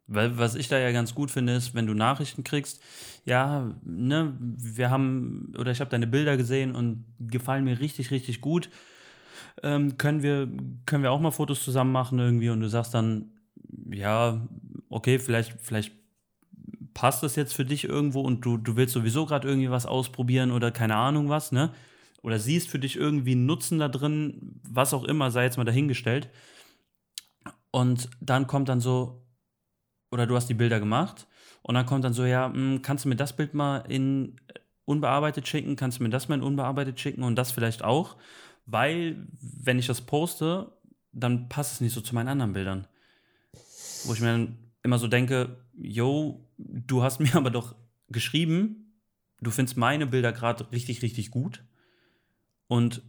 Weil was ich da ja ganz gut finde, ist, wenn du Nachrichten kriegst, ja, ne, wir haben, oder ich habe deine Bilder gesehen und gefallen mir richtig, richtig gut ähm, können, wir, können wir auch mal Fotos zusammen machen irgendwie und du sagst dann, ja, okay, vielleicht, vielleicht passt das jetzt für dich irgendwo und du, du willst sowieso gerade irgendwie was ausprobieren oder keine Ahnung was, ne? Oder siehst für dich irgendwie einen Nutzen da drin, was auch immer, sei jetzt mal dahingestellt. Und dann kommt dann so, oder du hast die Bilder gemacht Und dann kommt dann so, ja, hm, kannst du mir das Bild mal in unbearbeitet schicken? Kannst du mir das mal in unbearbeitet schicken und das vielleicht auch? Weil, wenn ich das poste, dann passt es nicht so zu meinen anderen Bildern. Wo ich mir dann immer so denke, yo, du hast *laughs* mir aber doch geschrieben, du findest meine Bilder gerade richtig, richtig gut. Und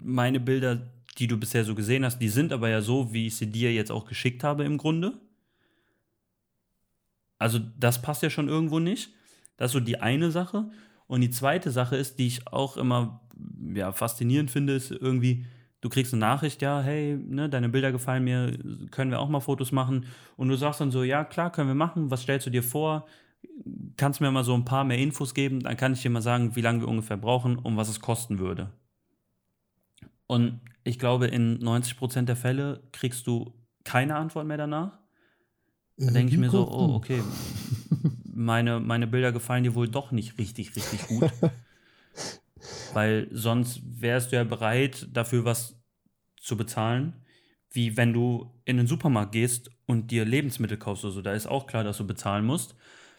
meine Bilder, die du bisher so gesehen hast, die sind aber ja so, wie ich sie dir jetzt auch geschickt habe im Grunde. Also das passt ja schon irgendwo nicht. Das ist so die eine Sache. Und die zweite Sache ist, die ich auch immer ja, faszinierend finde, ist irgendwie, du kriegst eine Nachricht, ja, hey, ne, deine Bilder gefallen mir, können wir auch mal Fotos machen? Und du sagst dann so, ja, klar, können wir machen. Was stellst du dir vor? Kannst du mir mal so ein paar mehr Infos geben? Dann kann ich dir mal sagen, wie lange wir ungefähr brauchen und was es kosten würde. Und ich glaube, in 90% der Fälle kriegst du keine Antwort mehr danach. Da denke ich mir so, oh, okay, *laughs* meine, meine Bilder gefallen dir wohl doch nicht richtig, richtig gut. *laughs* Weil sonst wärst du ja bereit, dafür was zu bezahlen, wie wenn du in den Supermarkt gehst und dir Lebensmittel kaufst oder so. Da ist auch klar, dass du bezahlen musst.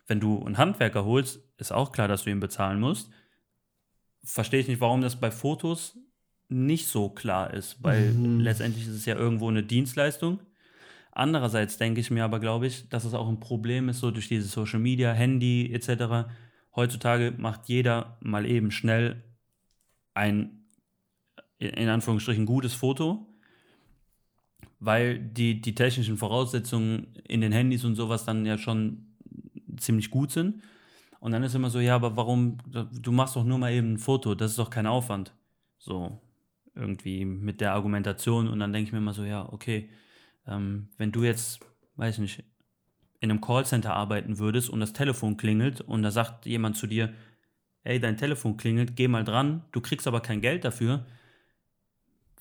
Wenn du einen Handwerker holst, ist auch klar, dass du ihn bezahlen musst. Verstehe ich nicht, warum das bei Fotos nicht so klar ist, weil mhm. letztendlich ist es ja irgendwo eine Dienstleistung. Andererseits denke ich mir aber, glaube ich, dass es auch ein Problem ist, so durch diese Social Media, Handy etc. Heutzutage macht jeder mal eben schnell ein, in Anführungsstrichen, gutes Foto, weil die, die technischen Voraussetzungen in den Handys und sowas dann ja schon ziemlich gut sind. Und dann ist immer so, ja, aber warum, du machst doch nur mal eben ein Foto, das ist doch kein Aufwand. So, irgendwie mit der Argumentation. Und dann denke ich mir immer so, ja, okay, ähm, wenn du jetzt, weiß ich nicht, in einem Callcenter arbeiten würdest und das Telefon klingelt und da sagt jemand zu dir, hey, dein Telefon klingelt, geh mal dran, du kriegst aber kein Geld dafür,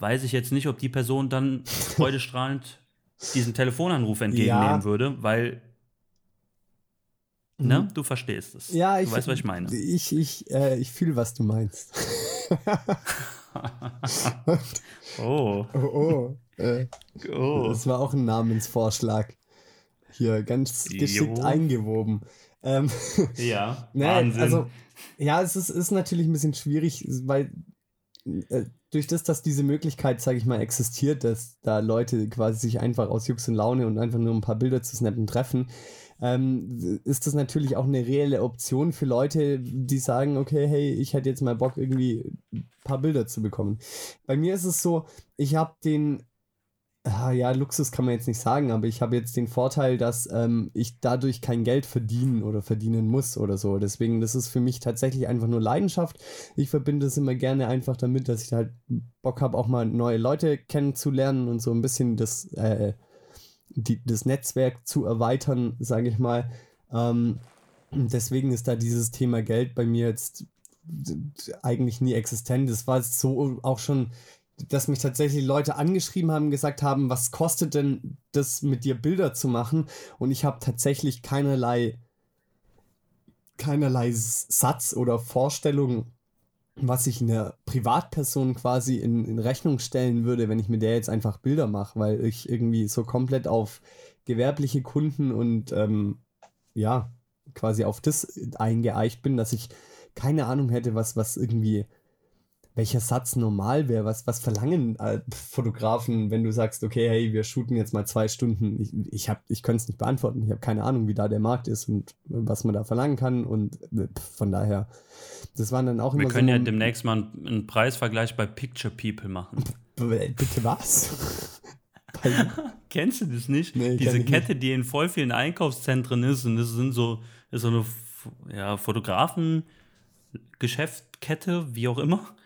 weiß ich jetzt nicht, ob die Person dann freudestrahlend diesen Telefonanruf entgegennehmen ja. würde, weil Ne? Mhm. Du verstehst es. Ja, ich, du weißt, was ich meine. Ich, ich, äh, ich fühle, was du meinst. *laughs* oh. *laughs* Oh, oh. Äh, oh. Das war auch ein Namensvorschlag. Hier ganz geschickt jo. eingewoben. Ähm, *laughs* ja, *laughs* ne, Wahnsinn. Also, ja, es ist, ist natürlich ein bisschen schwierig, weil äh, durch das, dass diese Möglichkeit, sage ich mal, existiert, dass da Leute quasi sich einfach aus Jux und Laune und einfach nur ein paar Bilder zu snappen treffen, ähm, ist das natürlich auch eine reelle Option für Leute, die sagen, okay, hey, ich hätte jetzt mal Bock, irgendwie ein paar Bilder zu bekommen. Bei mir ist es so, ich habe den ja, Luxus kann man jetzt nicht sagen, aber ich habe jetzt den Vorteil, dass ähm, ich dadurch kein Geld verdienen oder verdienen muss oder so. Deswegen, das ist für mich tatsächlich einfach nur Leidenschaft. Ich verbinde es immer gerne einfach damit, dass ich halt Bock habe, auch mal neue Leute kennenzulernen und so ein bisschen das, äh, die, das Netzwerk zu erweitern, sage ich mal. Ähm, deswegen ist da dieses Thema Geld bei mir jetzt eigentlich nie existent. Das war so auch schon dass mich tatsächlich Leute angeschrieben haben, gesagt haben, was kostet denn das mit dir Bilder zu machen? Und ich habe tatsächlich keinerlei, keinerlei Satz oder Vorstellung, was ich einer Privatperson quasi in, in Rechnung stellen würde, wenn ich mit der jetzt einfach Bilder mache, weil ich irgendwie so komplett auf gewerbliche Kunden und ähm, ja, quasi auf das eingeeicht bin, dass ich keine Ahnung hätte, was, was irgendwie welcher Satz normal wäre. Was, was verlangen äh, Fotografen, wenn du sagst, okay, hey, wir shooten jetzt mal zwei Stunden. Ich, ich, ich könnte es nicht beantworten. Ich habe keine Ahnung, wie da der Markt ist und was man da verlangen kann. Und äh, von daher, das waren dann auch immer Wir können so ja demnächst mal einen, einen Preisvergleich bei Picture People machen. *laughs* Bitte was? *laughs* Kennst du das nicht? Nee, Diese Kette, nicht. die in voll vielen Einkaufszentren ist und das sind so, ist so eine ja, Fotografen-Geschäftkette, wie auch immer.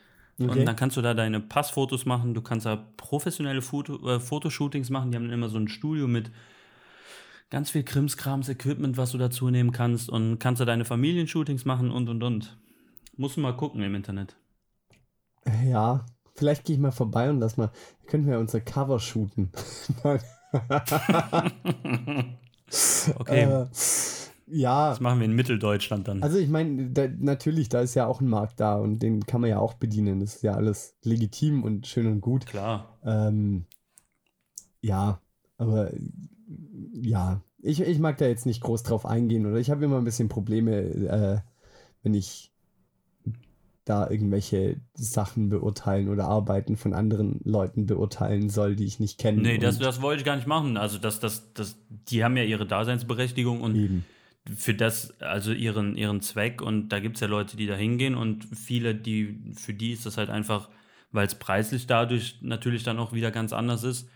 Okay. Und dann kannst du da deine Passfotos machen, du kannst da professionelle Foto, äh, Fotoshootings machen, die haben immer so ein Studio mit ganz viel Krimskrams, Equipment, was du dazu nehmen kannst und kannst da deine Familienshootings machen und und und. Musst du mal gucken im Internet. Ja, vielleicht gehe ich mal vorbei und lass mal, können wir unser Cover shooten. *laughs* *laughs* okay. Äh, ja. Das machen wir in Mitteldeutschland dann. Also ich meine, da, natürlich, da ist ja auch ein Markt da und den kann man ja auch bedienen. Das ist ja alles legitim und schön und gut. Klar. Ähm, ja, aber ja, ich, ich mag da jetzt nicht groß drauf eingehen oder ich habe immer ein bisschen Probleme, äh, wenn ich da irgendwelche Sachen beurteilen oder Arbeiten von anderen Leuten beurteilen soll, die ich nicht kenne. Nee, das, das wollte ich gar nicht machen. Also das, das, das, die haben ja ihre Daseinsberechtigung und eben. Für das, also ihren, ihren Zweck und da gibt es ja Leute, die da hingehen und viele, die, für die ist das halt einfach, weil es preislich dadurch natürlich dann auch wieder ganz anders ist.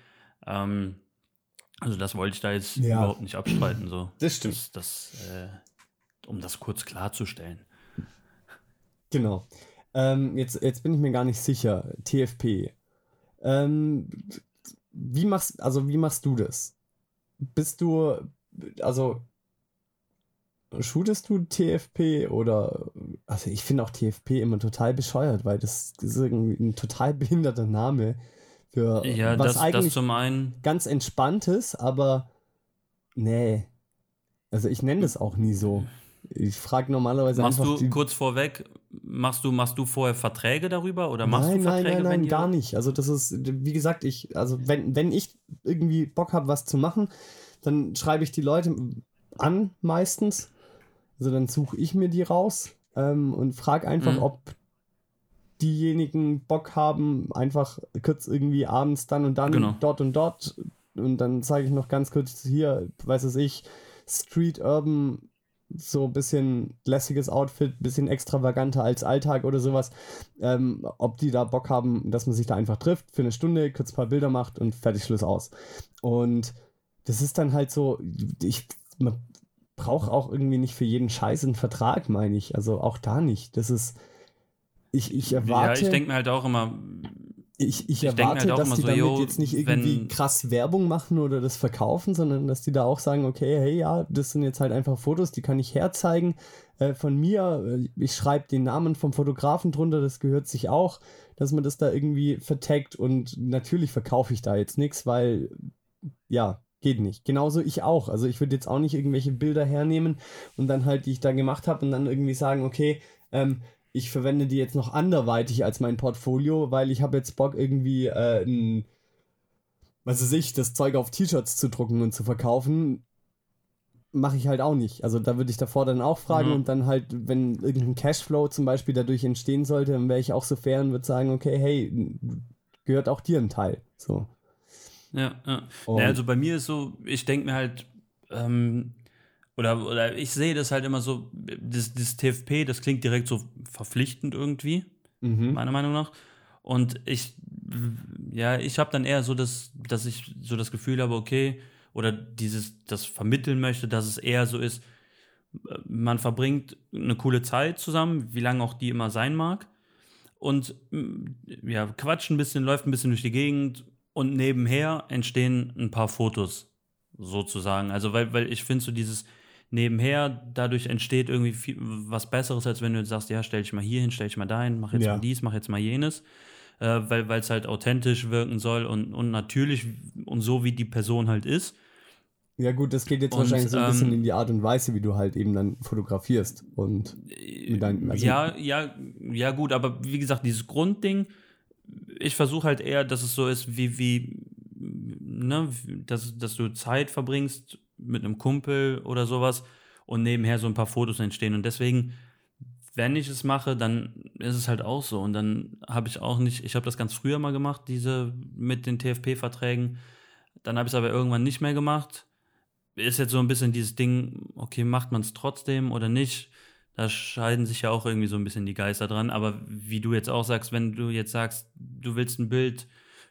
Ähm, also das wollte ich da jetzt ja. überhaupt nicht abstreiten. So. Das stimmt. Das, das äh, um das kurz klarzustellen. Genau. Ähm, jetzt, jetzt bin ich mir gar nicht sicher. TFP. Ähm, wie machst, also wie machst du das? Bist du, also shootest du TFP oder, also ich finde auch TFP immer total bescheuert, weil das ist irgendwie ein total behinderter Name für ja, was das, eigentlich das zum einen ganz entspanntes, aber nee. Also ich nenne das auch nie so. Ich frage normalerweise machst einfach. du kurz vorweg, machst du, machst du vorher Verträge darüber oder machst nein, du Verträge? Nein, nein, nein, gar nicht. Also das ist, wie gesagt, ich, also wenn, wenn ich irgendwie Bock habe, was zu machen, dann schreibe ich die Leute an meistens. Also dann suche ich mir die raus ähm, und frage einfach, mhm. ob diejenigen Bock haben, einfach kurz irgendwie abends dann und dann genau. dort und dort. Und dann zeige ich noch ganz kurz hier, weiß es ich, Street Urban so ein bisschen lässiges Outfit, bisschen extravaganter als Alltag oder sowas. Ähm, ob die da Bock haben, dass man sich da einfach trifft für eine Stunde, kurz ein paar Bilder macht und fertig Schluss aus. Und das ist dann halt so, ich man braucht auch irgendwie nicht für jeden Scheiß einen Vertrag, meine ich. Also auch da nicht. Das ist, ich, ich erwarte. Ja, ich denke mir halt auch immer, ich, ich, ich erwarte, halt dass die so, damit yo, jetzt nicht irgendwie wenn, krass Werbung machen oder das verkaufen, sondern dass die da auch sagen, okay, hey, ja, das sind jetzt halt einfach Fotos, die kann ich herzeigen äh, von mir. Ich schreibe den Namen vom Fotografen drunter, das gehört sich auch, dass man das da irgendwie vertagt und natürlich verkaufe ich da jetzt nichts, weil, ja, geht nicht. Genauso ich auch. Also ich würde jetzt auch nicht irgendwelche Bilder hernehmen und dann halt, die ich da gemacht habe und dann irgendwie sagen, okay, ähm, ich verwende die jetzt noch anderweitig als mein Portfolio, weil ich habe jetzt Bock irgendwie äh, ein, was weiß ich, das Zeug auf T-Shirts zu drucken und zu verkaufen, mache ich halt auch nicht. Also da würde ich davor dann auch fragen mhm. und dann halt, wenn irgendein Cashflow zum Beispiel dadurch entstehen sollte, dann wäre ich auch so fair und würde sagen, okay, hey, gehört auch dir ein Teil. So. Ja, ja. ja also bei mir ist so, ich denke mir halt, ähm, oder, oder ich sehe das halt immer so, das, das TFP, das klingt direkt so verpflichtend irgendwie, mhm. meiner Meinung nach. Und ich, ja, ich habe dann eher so das, dass ich so das Gefühl habe, okay, oder dieses, das vermitteln möchte, dass es eher so ist, man verbringt eine coole Zeit zusammen, wie lange auch die immer sein mag. Und ja, quatscht ein bisschen, läuft ein bisschen durch die Gegend und nebenher entstehen ein paar Fotos, sozusagen. Also, weil, weil ich finde so dieses, nebenher, dadurch entsteht irgendwie viel, was Besseres, als wenn du sagst, ja, stell dich mal hier hin, stell dich mal dahin, mach jetzt ja. mal dies, mach jetzt mal jenes. Äh, weil es halt authentisch wirken soll und, und natürlich und so wie die Person halt ist. Ja, gut, das geht jetzt und, wahrscheinlich so ein bisschen ähm, in die Art und Weise, wie du halt eben dann fotografierst und mit deinem, also ja, ja, ja, gut, aber wie gesagt, dieses Grundding, ich versuche halt eher, dass es so ist, wie, wie, ne, dass, dass du Zeit verbringst mit einem Kumpel oder sowas und nebenher so ein paar Fotos entstehen. Und deswegen, wenn ich es mache, dann ist es halt auch so. Und dann habe ich auch nicht, ich habe das ganz früher mal gemacht, diese mit den TFP-Verträgen. Dann habe ich es aber irgendwann nicht mehr gemacht. Ist jetzt so ein bisschen dieses Ding, okay, macht man es trotzdem oder nicht? Da scheiden sich ja auch irgendwie so ein bisschen die Geister dran. Aber wie du jetzt auch sagst, wenn du jetzt sagst, du willst ein Bild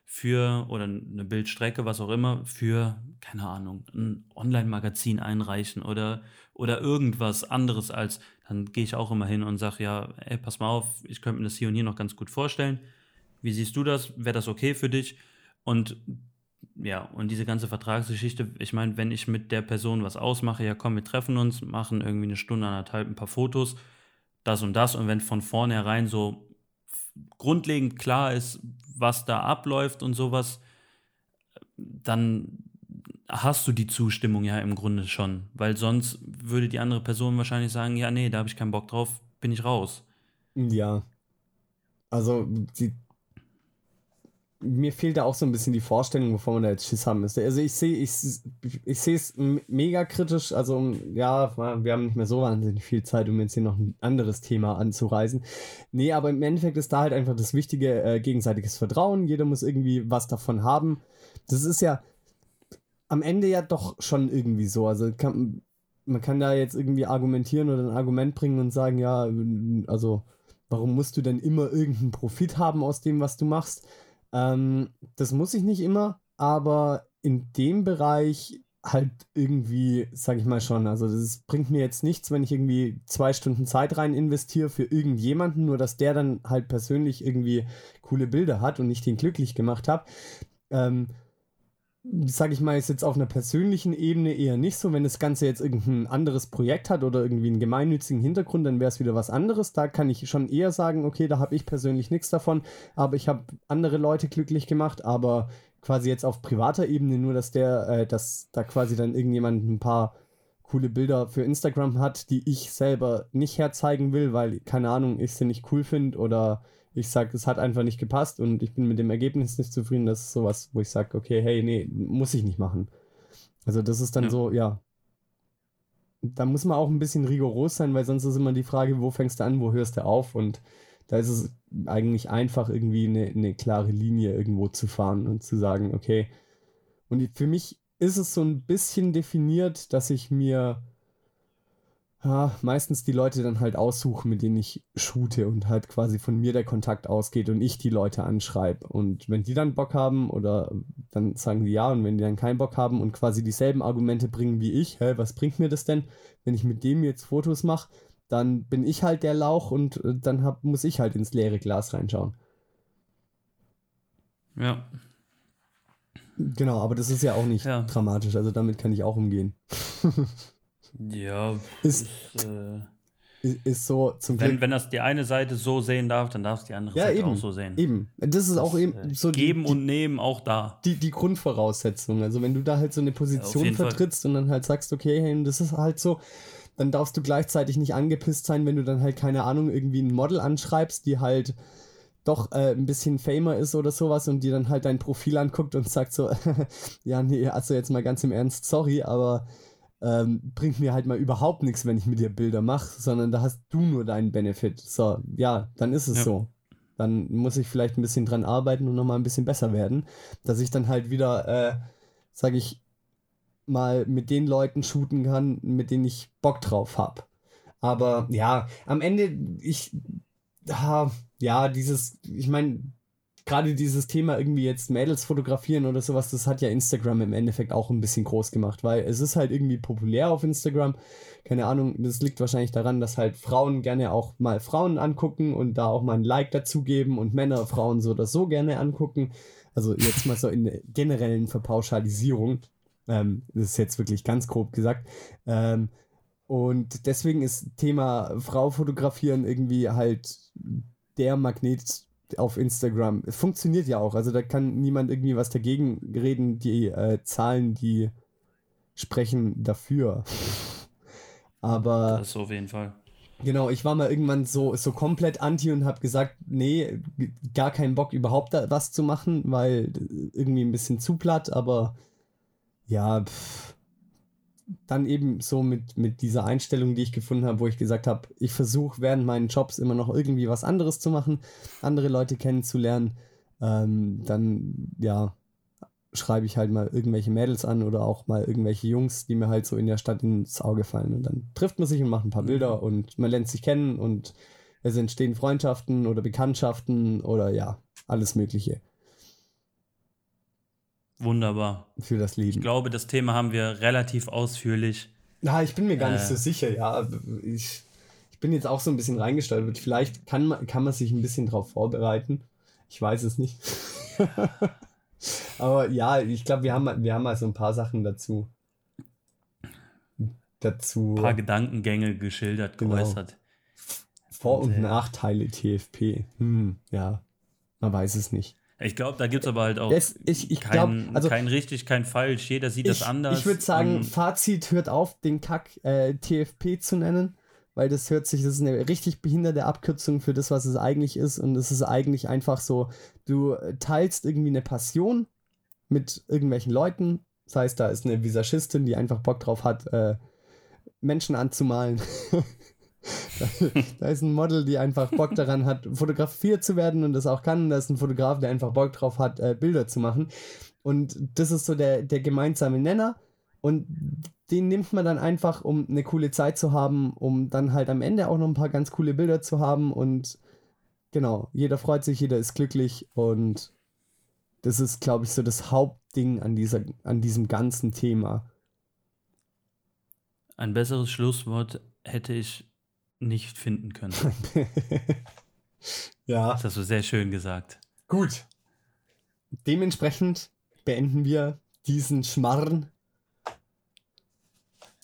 für oder eine Bildstrecke, was auch immer, für, keine Ahnung, ein Online-Magazin einreichen oder, oder irgendwas anderes als, dann gehe ich auch immer hin und sage, ja, ey, pass mal auf, ich könnte mir das hier und hier noch ganz gut vorstellen. Wie siehst du das? Wäre das okay für dich? Und ja, und diese ganze Vertragsgeschichte, ich meine, wenn ich mit der Person was ausmache, ja komm, wir treffen uns, machen irgendwie eine Stunde, anderthalb, ein paar Fotos, das und das. Und wenn von vornherein so grundlegend klar ist, was da abläuft und sowas, dann hast du die Zustimmung ja im Grunde schon. Weil sonst würde die andere Person wahrscheinlich sagen, ja, nee, da habe ich keinen Bock drauf, bin ich raus. Ja. Also, die, mir fehlt da auch so ein bisschen die Vorstellung, bevor man da jetzt Schiss haben müsste. Also ich sehe ich, ich sehe es mega kritisch. Also ja, wir haben nicht mehr so wahnsinnig viel Zeit, um jetzt hier noch ein anderes Thema anzureisen. Nee, aber im Endeffekt ist da halt einfach das wichtige äh, gegenseitiges Vertrauen. Jeder muss irgendwie was davon haben. Das ist ja am Ende ja doch schon irgendwie so. Also kann, man kann da jetzt irgendwie argumentieren oder ein Argument bringen und sagen, ja, also warum musst du denn immer irgendeinen Profit haben aus dem, was du machst? Ähm, das muss ich nicht immer, aber in dem Bereich halt irgendwie, sag ich mal schon, also das bringt mir jetzt nichts, wenn ich irgendwie zwei Stunden Zeit rein investiere für irgendjemanden, nur dass der dann halt persönlich irgendwie coole Bilder hat und ich den glücklich gemacht habe. Ähm, sag ich mal, ist jetzt auf einer persönlichen Ebene eher nicht so. Wenn das Ganze jetzt irgendein anderes Projekt hat oder irgendwie einen gemeinnützigen Hintergrund, dann wäre es wieder was anderes. Da kann ich schon eher sagen, okay, da habe ich persönlich nichts davon, aber ich habe andere Leute glücklich gemacht, aber quasi jetzt auf privater Ebene nur, dass der, äh, dass da quasi dann irgendjemand ein paar coole Bilder für Instagram hat, die ich selber nicht herzeigen will, weil, keine Ahnung, ich sie nicht cool finde oder ich sage, es hat einfach nicht gepasst und ich bin mit dem Ergebnis nicht zufrieden. Das ist sowas, wo ich sage, okay, hey, nee, muss ich nicht machen. Also das ist dann ja. so, ja. Da muss man auch ein bisschen rigoros sein, weil sonst ist immer die Frage, wo fängst du an, wo hörst du auf? Und da ist es eigentlich einfach, irgendwie eine, eine klare Linie irgendwo zu fahren und zu sagen, okay. Und für mich ist es so ein bisschen definiert, dass ich mir ja, meistens die Leute dann halt aussuchen, mit denen ich shoote und halt quasi von mir der Kontakt ausgeht und ich die Leute anschreibe. Und wenn die dann Bock haben oder dann sagen die ja und wenn die dann keinen Bock haben und quasi dieselben Argumente bringen wie ich, hä, was bringt mir das denn, wenn ich mit dem jetzt Fotos mache, dann bin ich halt der Lauch und äh, dann hab, muss ich halt ins leere Glas reinschauen. Ja. Genau, aber das ist ja auch nicht ja. dramatisch, also damit kann ich auch umgehen. *laughs* Ja, ist, ist, äh, ist so zum wenn, Glück. Wenn das die eine Seite so sehen darf, dann darf es die andere ja, Seite eben, auch so sehen. Eben. Das ist das, auch eben äh, so. Geben die, und nehmen auch da. Die, die Grundvoraussetzung. Also, wenn du da halt so eine Position ja, vertrittst Fall. und dann halt sagst, okay, hey, das ist halt so, dann darfst du gleichzeitig nicht angepisst sein, wenn du dann halt, keine Ahnung, irgendwie ein Model anschreibst, die halt doch äh, ein bisschen famer ist oder sowas und die dann halt dein Profil anguckt und sagt so, *laughs* ja, nee, also jetzt mal ganz im Ernst, sorry, aber ähm, bringt mir halt mal überhaupt nichts, wenn ich mit dir Bilder mache, sondern da hast du nur deinen Benefit. So, ja, dann ist es ja. so. Dann muss ich vielleicht ein bisschen dran arbeiten und nochmal ein bisschen besser werden, dass ich dann halt wieder, äh, sag ich mal, mit den Leuten shooten kann, mit denen ich Bock drauf habe. Aber ja, am Ende, ich, ja, dieses, ich meine, gerade dieses Thema irgendwie jetzt Mädels fotografieren oder sowas, das hat ja Instagram im Endeffekt auch ein bisschen groß gemacht, weil es ist halt irgendwie populär auf Instagram. Keine Ahnung, das liegt wahrscheinlich daran, dass halt Frauen gerne auch mal Frauen angucken und da auch mal ein Like dazugeben und Männer Frauen so oder so gerne angucken. Also jetzt mal so in der generellen Verpauschalisierung. Ähm, das ist jetzt wirklich ganz grob gesagt. Ähm, und deswegen ist Thema Frau fotografieren irgendwie halt der Magnet auf Instagram. Es funktioniert ja auch. Also da kann niemand irgendwie was dagegen reden. Die äh, Zahlen, die sprechen dafür. *laughs* Aber. Das auf jeden Fall. Genau, ich war mal irgendwann so, so komplett anti und habe gesagt, nee, gar keinen Bock überhaupt da was zu machen, weil irgendwie ein bisschen zu platt, aber ja, pff, dann eben so mit, mit dieser Einstellung, die ich gefunden habe, wo ich gesagt habe, ich versuche während meinen Jobs immer noch irgendwie was anderes zu machen, andere Leute kennenzulernen. Ähm, dann, ja, schreibe ich halt mal irgendwelche Mädels an oder auch mal irgendwelche Jungs, die mir halt so in der Stadt ins Auge fallen. Und dann trifft man sich und macht ein paar mhm. Bilder und man lernt sich kennen und es entstehen Freundschaften oder Bekanntschaften oder ja, alles Mögliche. Wunderbar. Für das Leben. Ich glaube, das Thema haben wir relativ ausführlich. Na, ich bin mir gar äh, nicht so sicher, ja. Ich, ich bin jetzt auch so ein bisschen reingesteuert. Vielleicht kann man, kann man sich ein bisschen darauf vorbereiten. Ich weiß es nicht. *laughs* Aber ja, ich glaube, wir haben, wir haben mal so ein paar Sachen dazu. Dazu. Ein paar Gedankengänge geschildert, genau. geäußert. Vor- und, und äh, Nachteile TFP. Hm, ja, man weiß es nicht. Ich glaube, da gibt es aber halt auch es, ich, ich kein, glaub, also, kein richtig, kein falsch. Jeder sieht ich, das anders. Ich würde sagen, Fazit hört auf, den Kack äh, TFP zu nennen, weil das hört sich, das ist eine richtig behinderte Abkürzung für das, was es eigentlich ist. Und es ist eigentlich einfach so, du teilst irgendwie eine Passion mit irgendwelchen Leuten. Das heißt, da ist eine Visagistin, die einfach Bock drauf hat, äh, Menschen anzumalen. *laughs* da ist ein Model, die einfach Bock daran hat, fotografiert zu werden und das auch kann. Da ist ein Fotograf, der einfach Bock drauf hat, äh, Bilder zu machen. Und das ist so der, der gemeinsame Nenner. Und den nimmt man dann einfach, um eine coole Zeit zu haben, um dann halt am Ende auch noch ein paar ganz coole Bilder zu haben. Und genau, jeder freut sich, jeder ist glücklich. Und das ist, glaube ich, so das Hauptding an, dieser, an diesem ganzen Thema. Ein besseres Schlusswort hätte ich nicht finden können. *laughs* ja. Das hast du sehr schön gesagt. Gut. Dementsprechend beenden wir diesen Schmarrn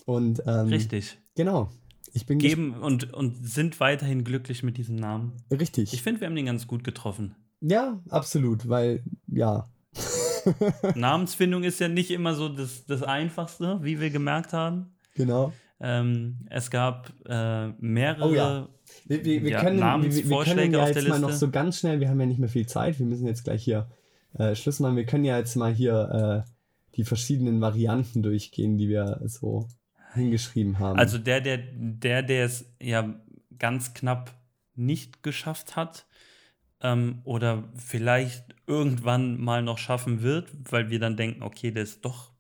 und, ähm, Richtig. Genau. Ich bin Geben und, und sind weiterhin glücklich mit diesem Namen. Richtig. Ich finde, wir haben den ganz gut getroffen. Ja, absolut, weil, ja. *laughs* *laughs* Namensfindung ist ja nicht immer so das, das Einfachste, wie wir gemerkt haben. Genau. Ähm, es gab äh, mehrere oh, ja. wir, wir, wir ja, können, Namensvorschläge wir, wir können ja jetzt mal noch so ganz schnell, wir haben ja nicht mehr viel Zeit, wir müssen jetzt gleich hier äh, Schluss machen. Wir können ja jetzt mal hier äh, die verschiedenen Varianten durchgehen, die wir so hingeschrieben haben. Also der, der, der, der es ja ganz knapp nicht geschafft hat ähm, oder vielleicht irgendwann mal noch schaffen wird, weil wir dann denken, okay, der ist doch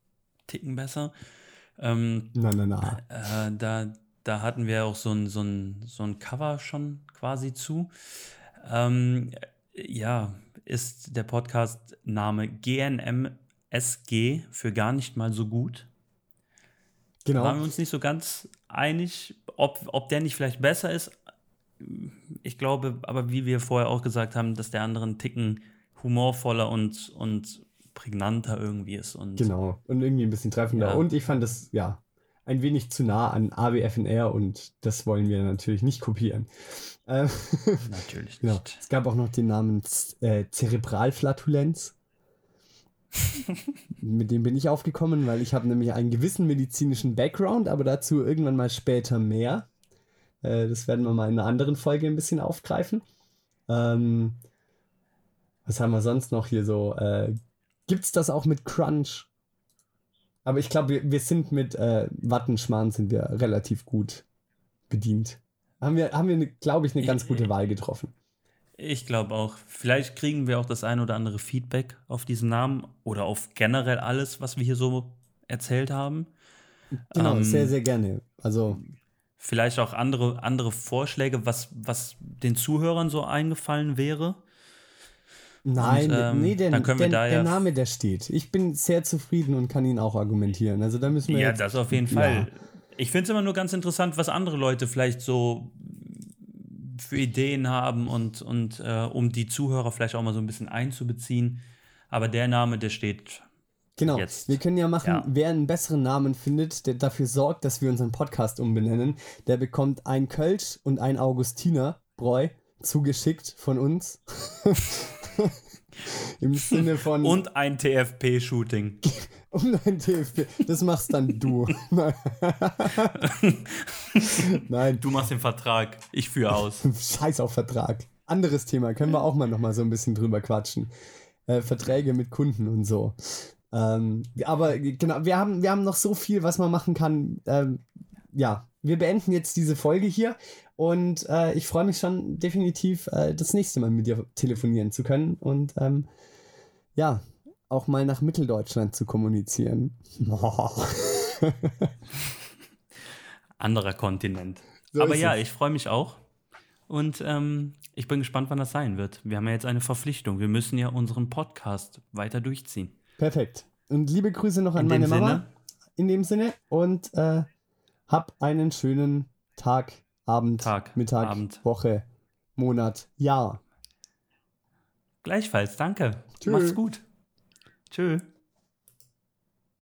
Ticken besser. Ähm, nein, nein, nein. Äh, da, da hatten wir auch so ein, so, ein, so ein Cover schon quasi zu. Ähm, ja, ist der Podcast-Name GNMSG für gar nicht mal so gut. Genau. Waren wir uns nicht so ganz einig, ob, ob der nicht vielleicht besser ist. Ich glaube, aber wie wir vorher auch gesagt haben, dass der andere einen Ticken humorvoller und, und prägnanter irgendwie ist. Und, genau, und irgendwie ein bisschen treffender. Ja. Und ich fand das, ja, ein wenig zu nah an AWFNR und das wollen wir natürlich nicht kopieren. Äh, *laughs* natürlich genau. nicht. Genau. Es gab auch noch den Namen äh, Zerebralflatulenz. *laughs* Mit dem bin ich aufgekommen, weil ich habe nämlich einen gewissen medizinischen Background, aber dazu irgendwann mal später mehr. Äh, das werden wir mal in einer anderen Folge ein bisschen aufgreifen. Ähm, was haben wir sonst noch hier so? Äh, es das auch mit Crunch? Aber ich glaube, wir, wir, sind mit äh, Wattenschmarrn sind wir relativ gut bedient. Haben wir, haben wir glaube ich, eine ganz gute Wahl getroffen. Ich glaube auch. Vielleicht kriegen wir auch das ein oder andere Feedback auf diesen Namen oder auf generell alles, was wir hier so erzählt haben. Genau, ähm, sehr, sehr gerne. Also. Vielleicht auch andere, andere Vorschläge, was, was den Zuhörern so eingefallen wäre. Nein, und, ähm, nee, denn, denn der ja Name, der steht. Ich bin sehr zufrieden und kann ihn auch argumentieren. Also da müssen wir. Ja, das auf jeden Fall. Ja. Ich finde es immer nur ganz interessant, was andere Leute vielleicht so für Ideen haben und, und äh, um die Zuhörer vielleicht auch mal so ein bisschen einzubeziehen. Aber der Name, der steht. Genau, jetzt. wir können ja machen, ja. wer einen besseren Namen findet, der dafür sorgt, dass wir unseren Podcast umbenennen, der bekommt ein Kölsch und ein Augustinerbräu zugeschickt von uns. *laughs* Im Sinne von. Und ein TFP-Shooting. *laughs* Und ein TFP. Das machst dann du. *laughs* Nein. Du machst den Vertrag. Ich führe aus. Scheiß auf Vertrag. Anderes Thema. Können wir auch mal noch mal so ein bisschen drüber quatschen. Äh, Verträge mit Kunden und so. Ähm, aber genau, wir haben, wir haben noch so viel, was man machen kann. Ähm, ja, wir beenden jetzt diese Folge hier und äh, ich freue mich schon definitiv, äh, das nächste Mal mit dir telefonieren zu können und ähm, ja, auch mal nach Mitteldeutschland zu kommunizieren. *laughs* Anderer Kontinent. So Aber ja, es. ich freue mich auch. Und ähm, ich bin gespannt, wann das sein wird. Wir haben ja jetzt eine Verpflichtung. Wir müssen ja unseren Podcast weiter durchziehen. Perfekt. Und liebe Grüße noch an In meine Mama. Sinne. In dem Sinne. Und äh, hab einen schönen Tag, Abend, Tag, Mittag, Abend. Woche, Monat, Jahr. Gleichfalls, danke. Tschö. Mach's gut. Tschö.